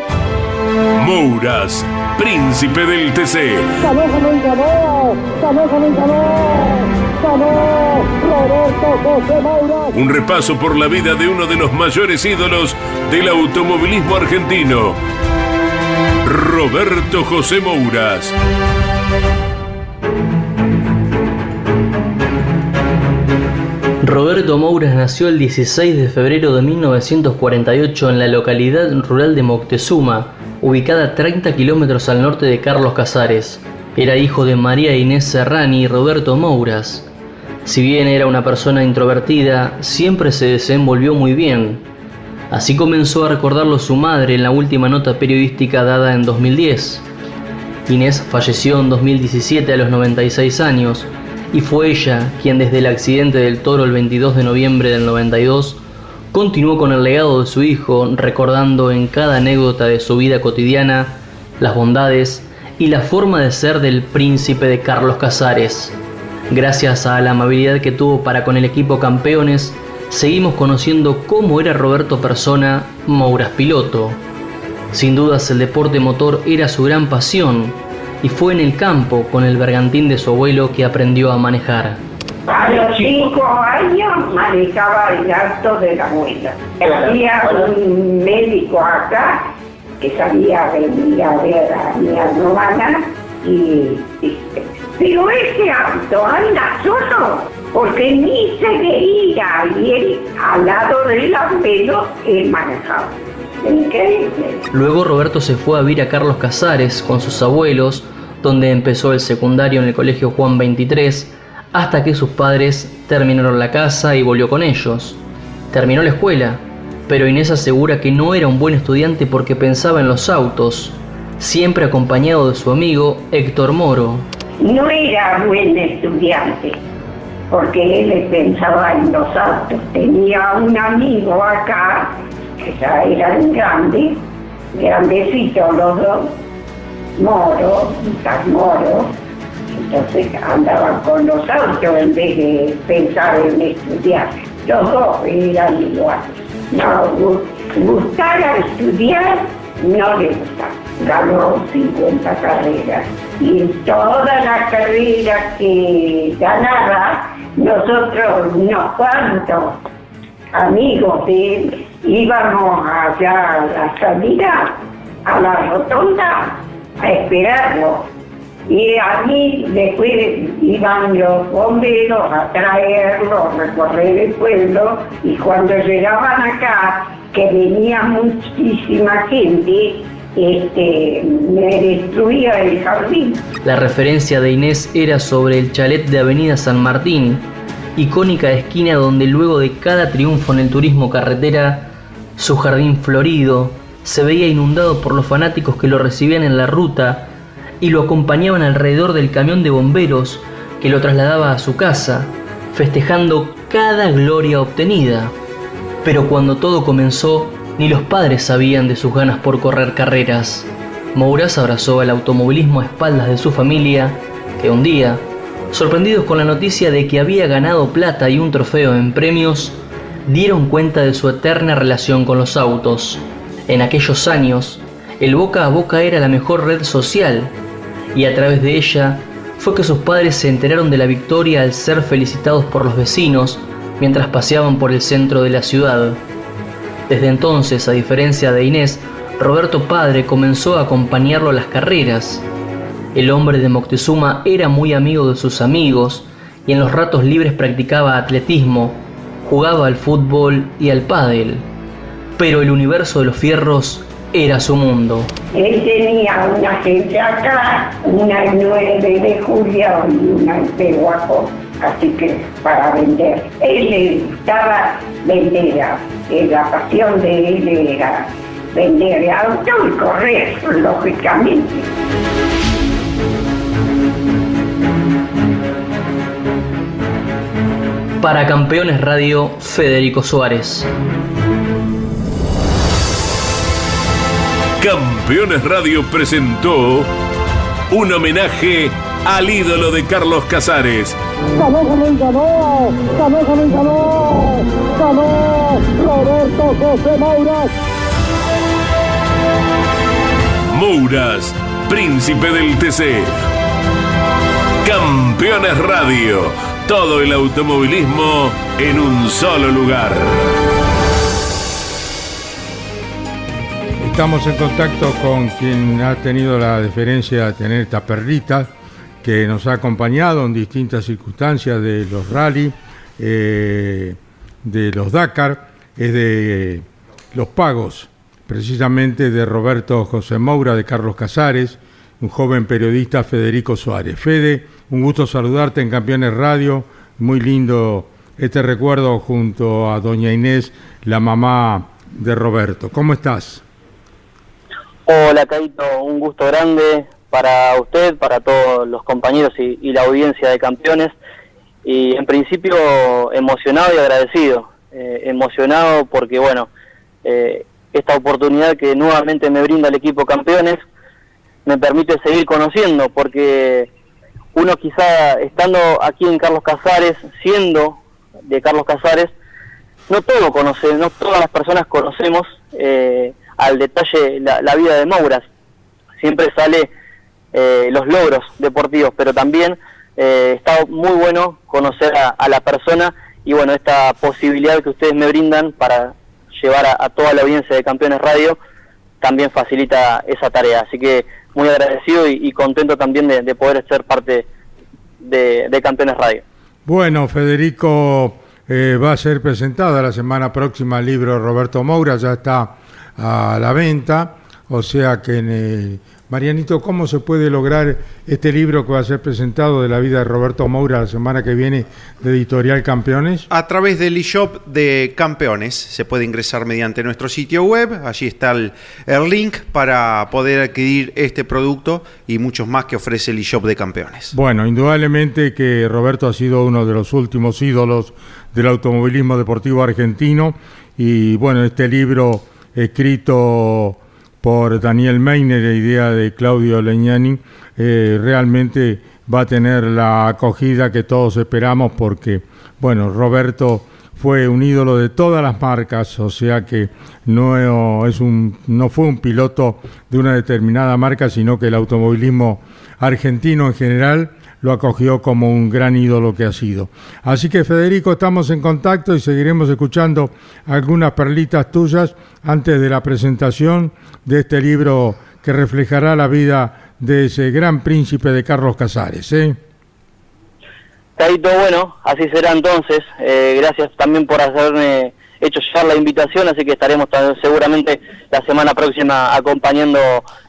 Mouras, príncipe del TC. Ganó, ganó ganó. Ganó, ganó ganó. Roberto José Moura. Un repaso por la vida de uno de los mayores ídolos del automovilismo argentino. Roberto José Mouras. Roberto Mouras nació el 16 de febrero de 1948 en la localidad rural de Moctezuma, ubicada a 30 kilómetros al norte de Carlos Casares. Era hijo de María Inés Serrani y Roberto Mouras. Si bien era una persona introvertida, siempre se desenvolvió muy bien. Así comenzó a recordarlo su madre en la última nota periodística dada en 2010. Inés falleció en 2017 a los 96 años y fue ella quien desde el accidente del toro el 22 de noviembre del 92 continuó con el legado de su hijo recordando en cada anécdota de su vida cotidiana las bondades y la forma de ser del príncipe de Carlos Casares. Gracias a la amabilidad que tuvo para con el equipo campeones, seguimos conociendo cómo era Roberto persona, Mouras piloto. Sin dudas el deporte motor era su gran pasión y fue en el campo con el bergantín de su abuelo que aprendió a manejar. A los cinco años manejaba el auto de la abuela. Había un médico acá que sabía venir a ver a mi hermana y dice, pero ese auto anda solo porque ni se veía y él al lado del abuelo él manejaba. Increíble. Luego Roberto se fue a vivir a Carlos Casares con sus abuelos, donde empezó el secundario en el colegio Juan 23, hasta que sus padres terminaron la casa y volvió con ellos. Terminó la escuela, pero Inés asegura que no era un buen estudiante porque pensaba en los autos, siempre acompañado de su amigo Héctor Moro. No era buen estudiante, porque él pensaba en los autos. Tenía un amigo acá, que ya eran grandes, grandecitos los dos, Moro, Lucas Moro, entonces andaban con los autos en vez de pensar en estudiar. Los dos eran iguales. No, gu- gustar a estudiar no le gustaba. Ganó 50 carreras. Y en todas las carreras que ganaba, nosotros, unos cuantos amigos de él, íbamos allá a la salida, a la rotonda, a esperarlo. Y a mí después iban los bomberos a traerlo, a recorrer el pueblo, y cuando llegaban acá, que venía muchísima gente, este, me destruía el jardín. La referencia de Inés era sobre el chalet de Avenida San Martín, icónica esquina donde luego de cada triunfo en el turismo carretera, su jardín florido se veía inundado por los fanáticos que lo recibían en la ruta y lo acompañaban alrededor del camión de bomberos que lo trasladaba a su casa, festejando cada gloria obtenida. Pero cuando todo comenzó, ni los padres sabían de sus ganas por correr carreras. Mouras abrazó el automovilismo a espaldas de su familia, que un día, sorprendidos con la noticia de que había ganado plata y un trofeo en premios, dieron cuenta de su eterna relación con los autos. En aquellos años, el boca a boca era la mejor red social, y a través de ella fue que sus padres se enteraron de la victoria al ser felicitados por los vecinos mientras paseaban por el centro de la ciudad. Desde entonces, a diferencia de Inés, Roberto Padre comenzó a acompañarlo a las carreras. El hombre de Moctezuma era muy amigo de sus amigos y en los ratos libres practicaba atletismo, jugaba al fútbol y al pádel. Pero el universo de los fierros era su mundo. Él tenía una gente acá, una en 9 de julio y una en Pehuaco, así que para vender. Él le gustaba vender, eh, la pasión de él era vender auto y correr, lógicamente. Para Campeones Radio, Federico Suárez. Campeones Radio presentó un homenaje al ídolo de Carlos Casares. Ganó, ganó ganó. Ganó, ganó y ganó. Ganó Roberto José Mouras. Mouras, príncipe del TC. Campeones Radio, todo el automovilismo en un solo lugar. Estamos en contacto con quien ha tenido la deferencia de tener esta perrita que nos ha acompañado en distintas circunstancias de los rally, eh, de los Dakar, es de los pagos, precisamente de Roberto José Moura, de Carlos Casares, un joven periodista Federico Suárez. Fede, un gusto saludarte en Campeones Radio, muy lindo este recuerdo junto a doña Inés, la mamá de Roberto. ¿Cómo estás? Hola, Caito, un gusto grande para usted, para todos los compañeros y, la audiencia de campeones. Y en principio emocionado y agradecido. Eh, emocionado porque, bueno, eh, esta oportunidad que nuevamente me brinda el equipo campeones me permite seguir conociendo, porque uno quizá estando aquí en Carlos Casares, siendo de Carlos Casares, no todo conoce, no todas las personas conocemos eh, al detalle la, vida de Mouras. Siempre sale eh, los logros deportivos, pero también eh, está muy bueno conocer a, a, la persona y bueno, esta posibilidad que ustedes me brindan para llevar a, a, toda la audiencia de Campeones Radio también facilita esa tarea. Así que muy agradecido y, contento también de, de, poder ser parte de, de Campeones Radio. Bueno, Federico, eh, va a ser presentada la semana próxima el libro Roberto Moura, ya está a la venta, o sea que en el Marianito, ¿cómo se puede lograr este libro que va a ser presentado de la vida de Roberto Moura la semana que viene de Editorial Campeones? A través del eShop de Campeones. Se puede ingresar mediante nuestro sitio web. Allí está el, el link para poder adquirir este producto y muchos más que ofrece el eShop de Campeones. Bueno, indudablemente que Roberto ha sido uno de los últimos ídolos del automovilismo deportivo argentino y bueno, este libro escrito por Daniel Meiner, idea de Claudio Legnani, eh, realmente va a tener la acogida que todos esperamos porque, bueno, Roberto fue un ídolo de todas las marcas, o sea que no, es un, no fue un piloto de una determinada marca, sino que el automovilismo argentino en general lo acogió como un gran ídolo que ha sido. Así que Federico, estamos en contacto y seguiremos escuchando algunas perlitas tuyas antes de la presentación de este libro que reflejará la vida de ese gran príncipe de Carlos Casares. ¿eh? Caito, bueno, así será entonces. Eh, gracias también por haberme hecho llegar la invitación, así que estaremos seguramente la semana próxima acompañando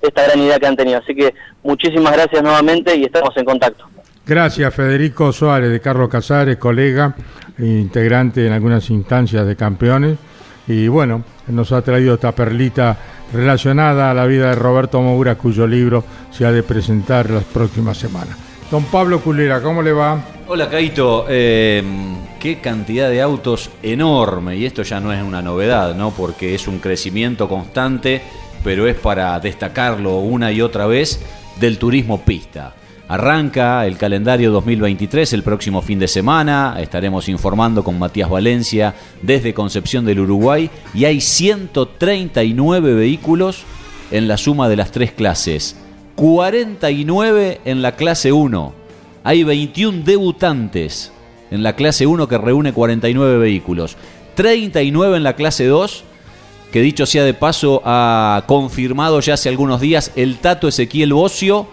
esta gran idea que han tenido. Así que muchísimas gracias nuevamente y estamos en contacto. Gracias, Federico Suárez de Carlos Casares, colega, integrante en algunas instancias de campeones. Y bueno, nos ha traído esta perlita relacionada a la vida de Roberto Moura, cuyo libro se ha de presentar las próximas semanas. Don Pablo Culera, ¿cómo le va? Hola, Caito. Eh, qué cantidad de autos enorme. Y esto ya no es una novedad, ¿no? Porque es un crecimiento constante, pero es para destacarlo una y otra vez del turismo pista. Arranca el calendario 2023 el próximo fin de semana. Estaremos informando con Matías Valencia desde Concepción del Uruguay. Y hay 139 vehículos en la suma de las tres clases. 49 en la clase 1. Hay 21 debutantes en la clase 1 que reúne 49 vehículos. 39 en la clase 2 que dicho sea de paso ha confirmado ya hace algunos días el Tato Ezequiel Bocio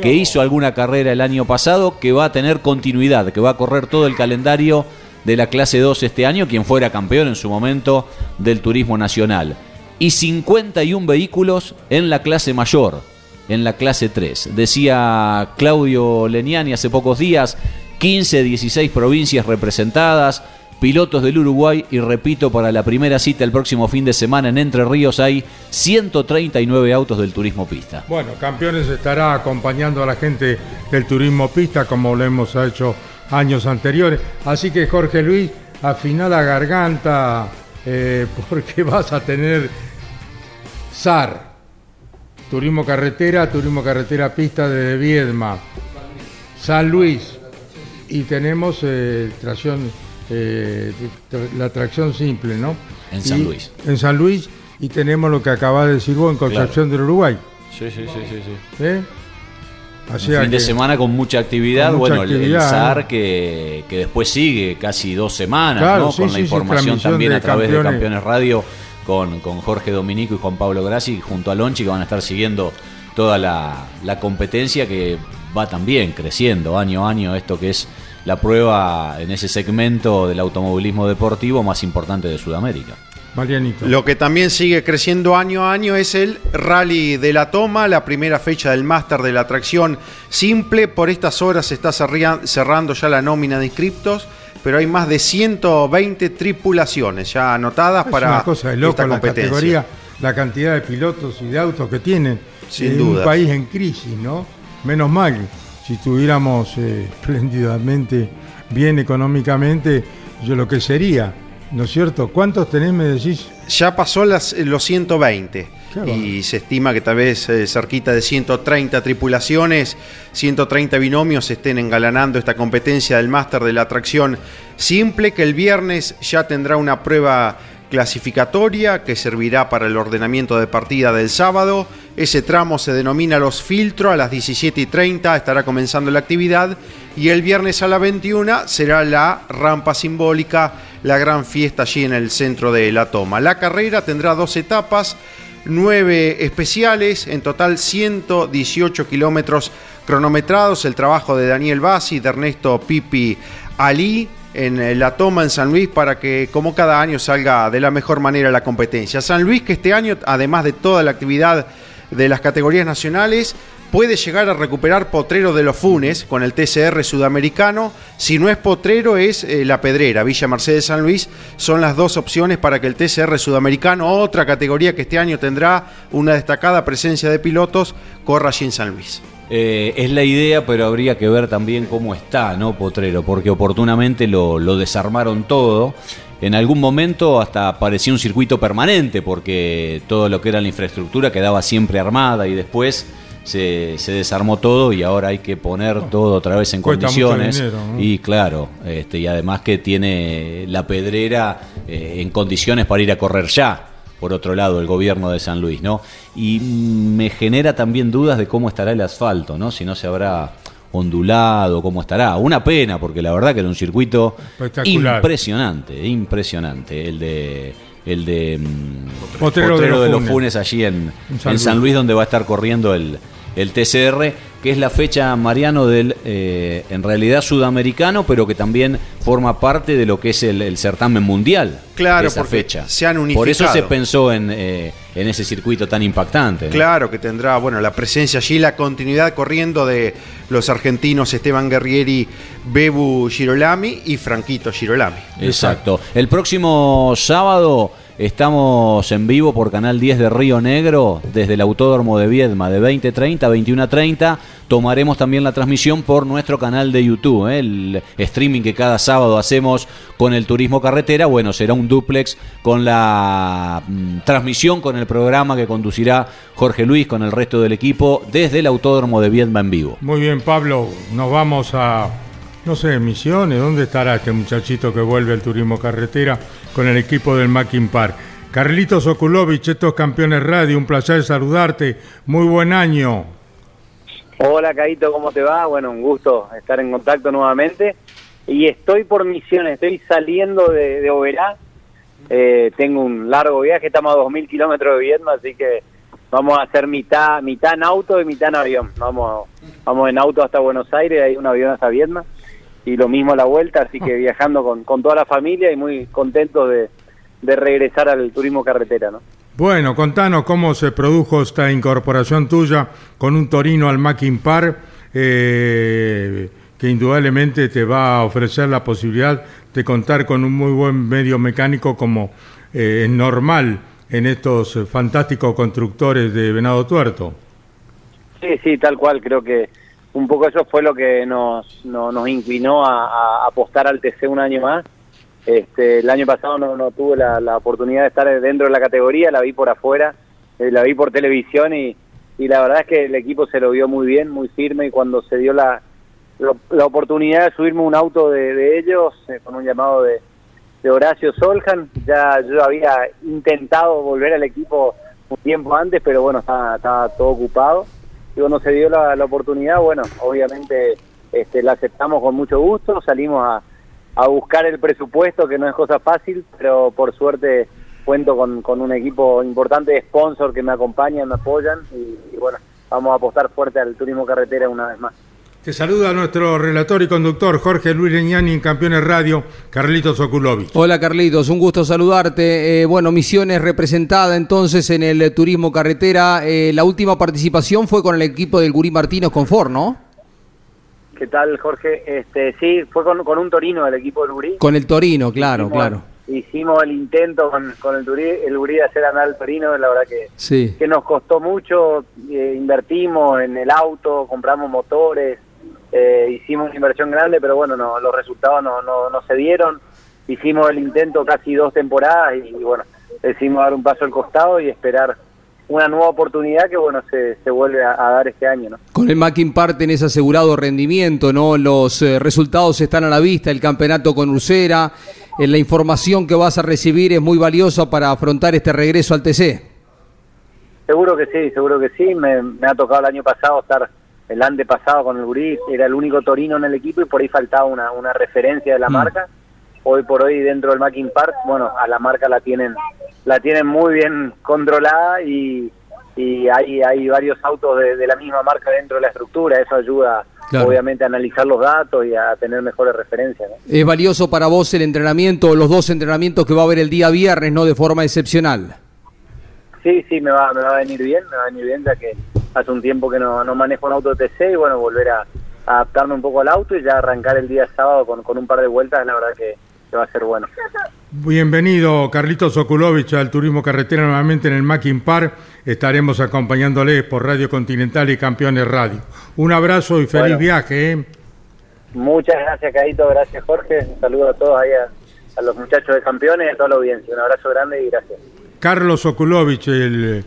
que hizo alguna carrera el año pasado, que va a tener continuidad, que va a correr todo el calendario de la clase 2 este año, quien fuera campeón en su momento del turismo nacional. Y 51 vehículos en la clase mayor, en la clase 3. Decía Claudio Leniani hace pocos días, 15, 16 provincias representadas, pilotos del Uruguay y repito, para la primera cita el próximo fin de semana en Entre Ríos hay 139 autos del turismo pista. Bueno, Campeones estará acompañando a la gente del turismo pista como lo hemos hecho años anteriores. Así que Jorge Luis, afina la garganta eh, <laughs> porque vas a tener SAR, Turismo Carretera, Turismo Carretera Pista de Viedma, San Luis y tenemos eh, tracción, eh, la tracción simple, ¿no? En San Y- Luis. En San Luis y tenemos lo que acaba de decir vos en Concepción del Uruguay. Sí, sí, sí, sí. sí. ¿eh? Un fin de semana con mucha actividad. Con mucha bueno, el- actividad, el SAR ¿no? que, que después sigue casi dos semanas, Claro, ¿no? sí, con sí, la información también a través Campeones. de Campeones Radio con, con Jorge Dominico y Juan Pablo Grassi junto a Lonchi que van a estar siguiendo toda la, la competencia que va también creciendo año a año esto que es la prueba en ese segmento del automovilismo deportivo más importante de Sudamérica. Marianito. Lo que también sigue creciendo año a año es el Rally de la Toma, la primera fecha del máster de la atracción simple. Por estas horas se está cerrando ya la nómina de inscriptos, pero hay más de 120 tripulaciones ya anotadas Es para una cosa de loco esta la competencia. categoría, la cantidad de pilotos y de autos que tienen. Sin en duda. un país en crisis, ¿no? Menos mal, si estuviéramos eh, <laughs> espléndidamente bien económicamente, yo lo que sería, ¿no es cierto? ¿Cuántos tenés, me decís? Ya pasó las, los 120 Qué y se estima que tal vez eh, cerquita de 130 tripulaciones, 130 binomios estén engalanando esta competencia del máster de la atracción simple que el viernes ya tendrá una prueba clasificatoria que servirá para el ordenamiento de partida del sábado. Ese tramo se denomina Los Filtros, a las 17 y 30 estará comenzando la actividad y el viernes a las 21 será la rampa simbólica, la gran fiesta allí en el centro de la toma. La carrera tendrá dos etapas, nueve especiales, en total 118 kilómetros cronometrados, el trabajo de Daniel Bassi, de Ernesto Pipi Ali en eh, la toma en San Luis para que como cada año salga de la mejor manera la competencia. San Luis que este año, además de toda la actividad de las categorías nacionales, puede llegar a recuperar Potrero de los Funes con el TCR sudamericano. Si no es Potrero, es eh, La Pedrera, Villa Mercedes San Luis. Son las dos opciones para que el TCR sudamericano, otra categoría que este año tendrá una destacada presencia de pilotos, corra allí en San Luis. Eh, es la idea, pero habría que ver también cómo está, ¿no, Potrero? Porque oportunamente lo, lo desarmaron todo. En algún momento hasta parecía un circuito permanente, porque todo lo que era la infraestructura quedaba siempre armada y después se, se desarmó todo y ahora hay que poner todo otra vez en condiciones. dinero, ¿no? Y claro, este, y además que tiene la pedrera eh, en condiciones para ir a correr ya por otro lado, el gobierno de San Luis, ¿no? Y me genera también dudas de cómo estará el asfalto, ¿no? Si no se habrá ondulado, cómo estará. Una pena, porque la verdad que era un circuito impresionante, impresionante. El de el de mm, Potrero de los de los Funes. Funes allí en, En San en San Luis. Luis, donde va a estar corriendo el, el TCR, que es la fecha, Mariano, del eh, en realidad sudamericano, pero que también forma parte de lo que es el, el certamen mundial. Claro, de esa porque fecha. se han Por eso se unificado. pensó en, eh, en ese circuito tan impactante. ¿no? Claro que tendrá, bueno, la presencia allí, la continuidad corriendo de los argentinos Esteban Guerrieri, Bebu Girolami y Franquito Girolami. Exacto. El próximo sábado estamos en vivo por Canal 10 de Río Negro, desde el Autódromo de Viedma, de 20.30 a 21.30. Tomaremos también la transmisión por nuestro canal de YouTube, ¿eh? el streaming que cada sábado hacemos con el Turismo Carretera. Bueno, será un duplex con la mm, transmisión, con el programa que conducirá Jorge Luis con el resto del equipo desde el Autódromo de Viedma en vivo. Muy bien, Pablo, nos vamos a, no sé, Misiones. ¿Dónde estará este muchachito que vuelve al turismo carretera con el equipo del Mackin Park? Carlitos Okulovich, estos campeones radio, un placer saludarte. Muy buen año. Hola, Caito, ¿cómo te va? Bueno, un gusto estar en contacto nuevamente. Y estoy por misiones, estoy saliendo de, Oberá. Eh, tengo un largo viaje, estamos a 2.000 kilómetros de Vietnam, así que vamos a hacer mitad mitad en auto y mitad en avión. Vamos vamos en auto hasta Buenos Aires, hay un avión hasta Vietnam. Y lo mismo a la vuelta, así que <laughs> viajando con, con toda la familia y muy contentos de, de regresar al turismo carretera, ¿no? Bueno, contanos cómo se produjo esta incorporación tuya con un Torino al Mackin Park, eh, que indudablemente te va a ofrecer la posibilidad de contar con un muy buen medio mecánico como eh, es normal en estos fantásticos constructores de Venado Tuerto. Sí, sí, tal cual. Creo que un poco eso fue lo que nos, no- nos inclinó a, apostar al TC un año más. Este, el año pasado no, no tuve la, oportunidad de estar dentro de la categoría, la vi por afuera, eh, la vi por televisión y, y la verdad es que el equipo se lo vio muy bien, muy firme y cuando se dio la, la oportunidad de subirme un auto de, de ellos eh, con un llamado de, de Horacio Soljan, ya yo había intentado volver al equipo un tiempo antes, pero bueno, estaba, estaba todo ocupado y cuando se dio la, oportunidad, bueno, obviamente este, la aceptamos con mucho gusto, salimos a, buscar el presupuesto, que no es cosa fácil, pero por suerte cuento con, con un equipo importante de sponsor que me acompañan, me apoyan y, y bueno, vamos a apostar fuerte al turismo carretera una vez más. Te saluda nuestro relator y conductor Jorge Luis Leñani en Campeones Radio, Carlitos Okulovic. Hola Carlitos, un gusto saludarte. Eh, bueno, Misiones representada entonces en el turismo carretera. Eh, la última participación fue con el equipo del Gurí Martínez Confort, ¿no? ¿Qué tal, Jorge? Este, sí, fue con, con un Torino del equipo del Urí. Con el Torino, claro, Hicimos- claro. Hicimos el intento con, con el Urí, el Urí de hacer andar al Torino, la verdad que, Sí. que nos costó mucho, eh, invertimos en el auto, compramos motores, eh, hicimos una inversión grande, pero bueno, no, los resultados no, no, no se dieron. Hicimos el intento casi dos temporadas y, bueno, decidimos dar un paso al costado y esperar una nueva oportunidad que bueno se, se vuelve a, a dar este año, ¿no? Con el Mackin Part tenés asegurado rendimiento, ¿no? Los eh, resultados están a la vista, el campeonato con Ursera, eh, la información que vas a recibir es muy valiosa para afrontar este regreso al TC. Seguro que sí, seguro que sí. Me, me ha tocado el año pasado estar el antepasado con el Gurí, era el único Torino en el equipo y por ahí faltaba una, una referencia de la Mm. marca. Hoy por hoy dentro del Mackin Park, bueno, a la marca la tienen la tienen muy bien controlada y, y hay, hay varios autos de, de la misma marca dentro de la estructura. Eso ayuda Claro. obviamente a analizar los datos y a tener mejores referencias. ¿no? Es valioso para vos el entrenamiento, los dos entrenamientos que va a haber el día viernes, ¿no? De forma excepcional. Sí, sí, me va, me va a venir bien, me va a venir bien ya que hace un tiempo que no, no manejo un auto TC y bueno, volver a, a adaptarme un poco al auto y ya arrancar el día sábado con, con un par de vueltas, la verdad que, que va a ser bueno. Bienvenido Carlitos Okulovic al Turismo Carretera nuevamente en el Mackin Park. Estaremos acompañándoles por Radio Continental y Campeones Radio. Un abrazo y feliz Bueno. viaje. ¿eh? Muchas gracias, Caito, gracias, Jorge. Un saludo a todos ahí, a, a los muchachos de campeones y a toda la audiencia. Un abrazo grande y gracias. Carlos Okulovic, el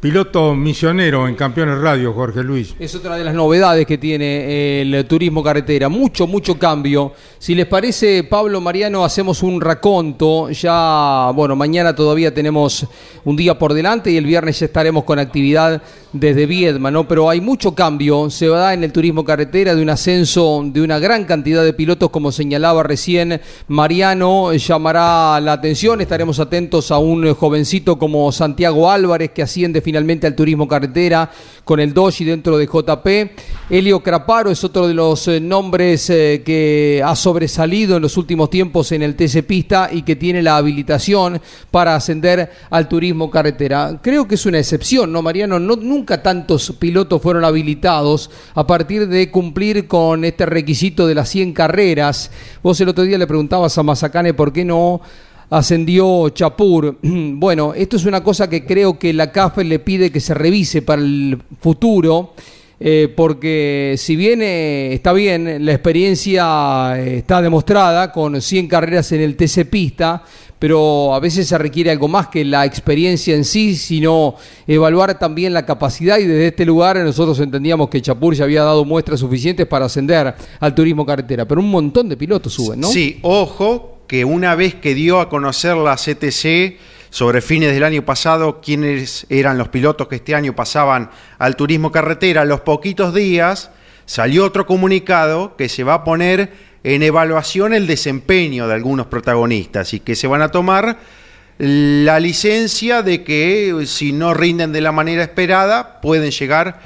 piloto misionero en Campeones Radio, Jorge Luis. Es otra de las novedades que tiene el turismo carretera. Mucho, mucho cambio. Si les parece, Pablo Mariano, hacemos un raconto. Ya, bueno, mañana todavía tenemos un día por delante y el viernes ya estaremos con actividad desde Viedma, ¿no? Pero hay mucho cambio. Se da en el turismo carretera de un ascenso de una gran cantidad de pilotos, como señalaba recién Mariano. Llamará la atención. Estaremos atentos a un jovencito como Santiago Álvarez, que asciende finalmente al turismo carretera con el Doji dentro de JP. Elio Craparo es otro de los eh, nombres eh, que ha sobresalido en los últimos tiempos en el TC Pista y que tiene la habilitación para ascender al turismo carretera. Creo que es una excepción, ¿no, Mariano? No, nunca tantos pilotos fueron habilitados a partir de cumplir con este requisito de las 100 carreras. Vos el otro día le preguntabas a Mazacane por qué no ascendió Chapur. <clears throat> Bueno, esto es una cosa que creo que la CAF le pide que se revise para el futuro. eh, porque si bien eh, está bien, la experiencia eh, está demostrada con 100 carreras en el TC Pista, pero a veces se requiere algo más que la experiencia en sí, sino evaluar también la capacidad y desde este lugar nosotros entendíamos que Chapur ya había dado muestras suficientes para ascender al turismo carretera, pero un montón de pilotos suben, ¿no? Sí, ojo, que una vez que dio a conocer la CTC sobre fines del año pasado quiénes eran los pilotos que este año pasaban al turismo carretera, a los poquitos días salió otro comunicado que se va a poner en evaluación el desempeño de algunos protagonistas y que se van a tomar la licencia de que si no rinden de la manera esperada pueden llegar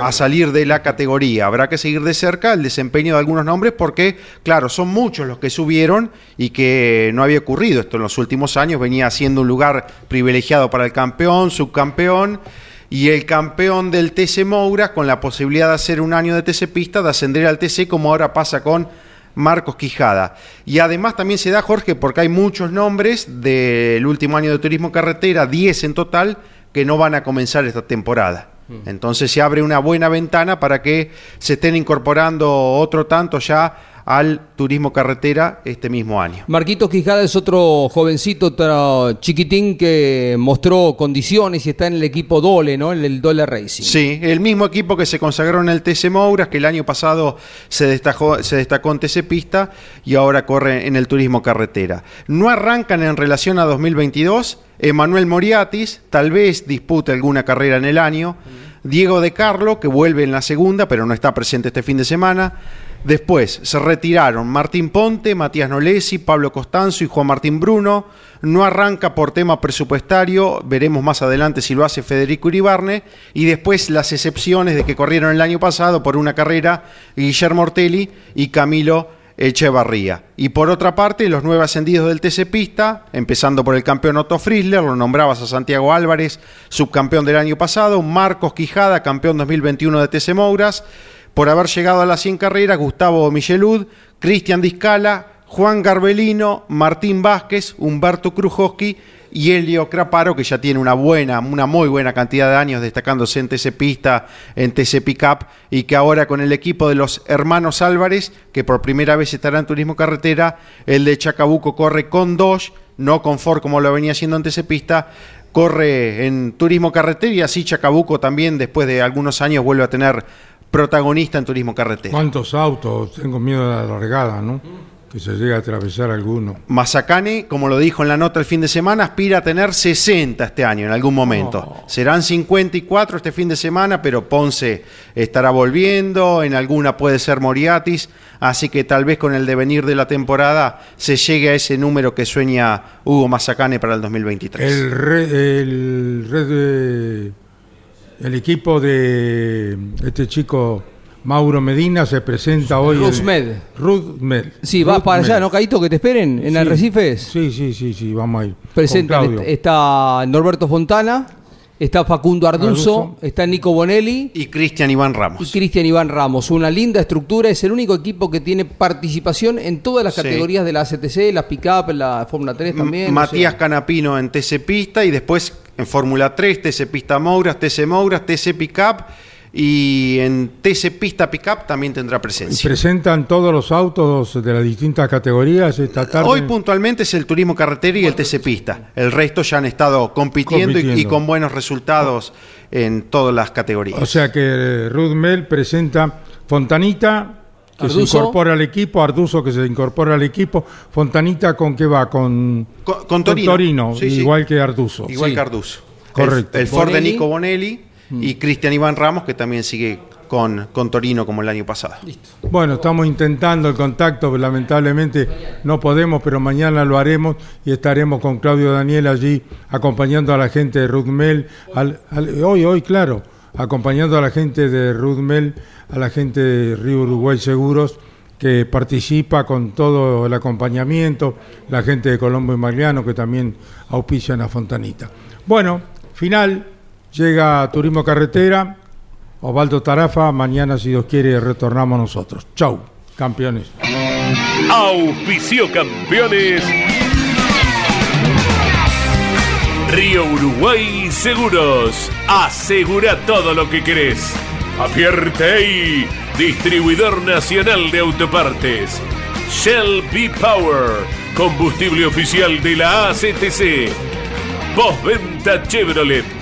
a salir de la categoría. Habrá que seguir de cerca el desempeño de algunos nombres porque, claro, son muchos los que subieron y que no había ocurrido esto en los últimos años. Venía siendo un lugar privilegiado para el campeón, subcampeón y el campeón del TC Moura con la posibilidad de hacer un año de TC Pista, de ascender al TC como ahora pasa con Marcos Quijada. Y además también se da, Jorge, porque hay muchos nombres del último año de turismo carretera, 10 en total, que no van a comenzar esta temporada. Entonces se abre una buena ventana para que se estén incorporando otro tanto ya al turismo carretera este mismo año. Marquitos Quijada es otro jovencito otro chiquitín que mostró condiciones y está en el equipo Dole, ¿no? En el Dole Racing. Sí, el mismo equipo que se consagró en el TC Mouras, que el año pasado se destacó, se destacó en TC Pista y ahora corre en el turismo carretera. No arrancan en relación a 2022. Emanuel Moriatis tal vez dispute alguna carrera en el año. Diego De Carlo, que vuelve en la segunda, pero no está presente este fin de semana. Después se retiraron Martín Ponte, Matías Nolesi, Pablo Costanzo y Juan Martín Bruno. No arranca por tema presupuestario, veremos más adelante si lo hace Federico Uribarne. Y después las excepciones de que corrieron el año pasado por una carrera Guillermo Ortelli y Camilo Echevarría. Y por otra parte, los nueve ascendidos del TC Pista, empezando por el campeón Otto Frizzler, lo nombrabas a Santiago Álvarez, subcampeón del año pasado, Marcos Quijada, campeón 2021 de TC Mouras por haber llegado a las 100 carreras, Gustavo Michelud, Cristian Discala, Juan Garbelino, Martín Vázquez, Humberto Krujowski y Elio Craparo, que ya tiene una buena, una muy buena cantidad de años destacándose en TC Pista, en TC Pickup, y que ahora con el equipo de los hermanos Álvarez, que por primera vez estará en Turismo Carretera, el de Chacabuco corre con dos, no con Ford como lo venía haciendo en TC Pista, corre en Turismo Carretera y así Chacabuco también después de algunos años vuelve a tener protagonista en turismo carretera. ¿Cuántos autos? Tengo miedo de la largada, ¿no? Que se llegue a atravesar alguno. Mazacane, como lo dijo en la nota el fin de semana, aspira a tener 60 este año en algún momento. Serán 54 este fin de semana, pero Ponce estará volviendo, en alguna puede ser Moriatis, así que tal vez con el devenir de la temporada se llegue a ese número que sueña Hugo Mazacane para el 2023. El red, el red de el equipo de este chico Mauro Medina se presenta hoy. Rusmed. Rusmed. Sí, vas para allá, ¿no, Caito? Que te esperen en Sí. Arrecifes. Sí, sí, sí, sí, vamos a ir. Claudio. está Norberto Fontana, está Facundo Arduzo, está Nico Bonelli y Cristian Iván Ramos. y Cristian Iván Ramos. Una linda estructura, es el único equipo que tiene participación en todas las Sí. categorías de la ACTC, las pick-up, la Fórmula 3 también. Matías sea. Canapino en TC Pista y después en Fórmula 3, TC Pista Mouras, TC Mouras, TC Pickup y en TC Pista Pickup también tendrá Y presencia. presentan todos los autos de las distintas categorías esta tarde. Hoy puntualmente es el turismo carretera y el TC Pista. El resto ya han estado compitiendo, y- con buenos resultados en todas las categorías. O sea que Ruth Mel presenta Fontanita, que Arduzo. se incorpora al equipo, Arduzo que se incorpora al equipo, Fontanita con qué va, con, con, con Torino. Sí. igual que Arduzo. Igual Sí. que Arduzo. Correcto. El, el Ford de. Nico Bonelli y Cristian Iván Ramos, que también sigue con, con Torino como el año pasado. Bueno, estamos intentando el contacto, pero lamentablemente no podemos, pero mañana lo haremos y estaremos con Claudio Daniel allí acompañando a la gente de Rudmel, al, al- hoy, hoy, claro, acompañando a la gente de Rudmel, a la gente de Río Uruguay Seguros, que participa con todo el acompañamiento, la gente de Colombo y Magliano, que también auspician a Fontanita. Bueno, final, llega Turismo Carretera, Osvaldo Tarafa, mañana si Dios quiere retornamos nosotros. Chau, campeones. Auspicio campeones. Río Uruguay Seguros. Asegura todo lo que querés. Apierte distribuidor nacional de autopartes. Shell B Power, combustible oficial de la ACTC. Postventa Chevrolet.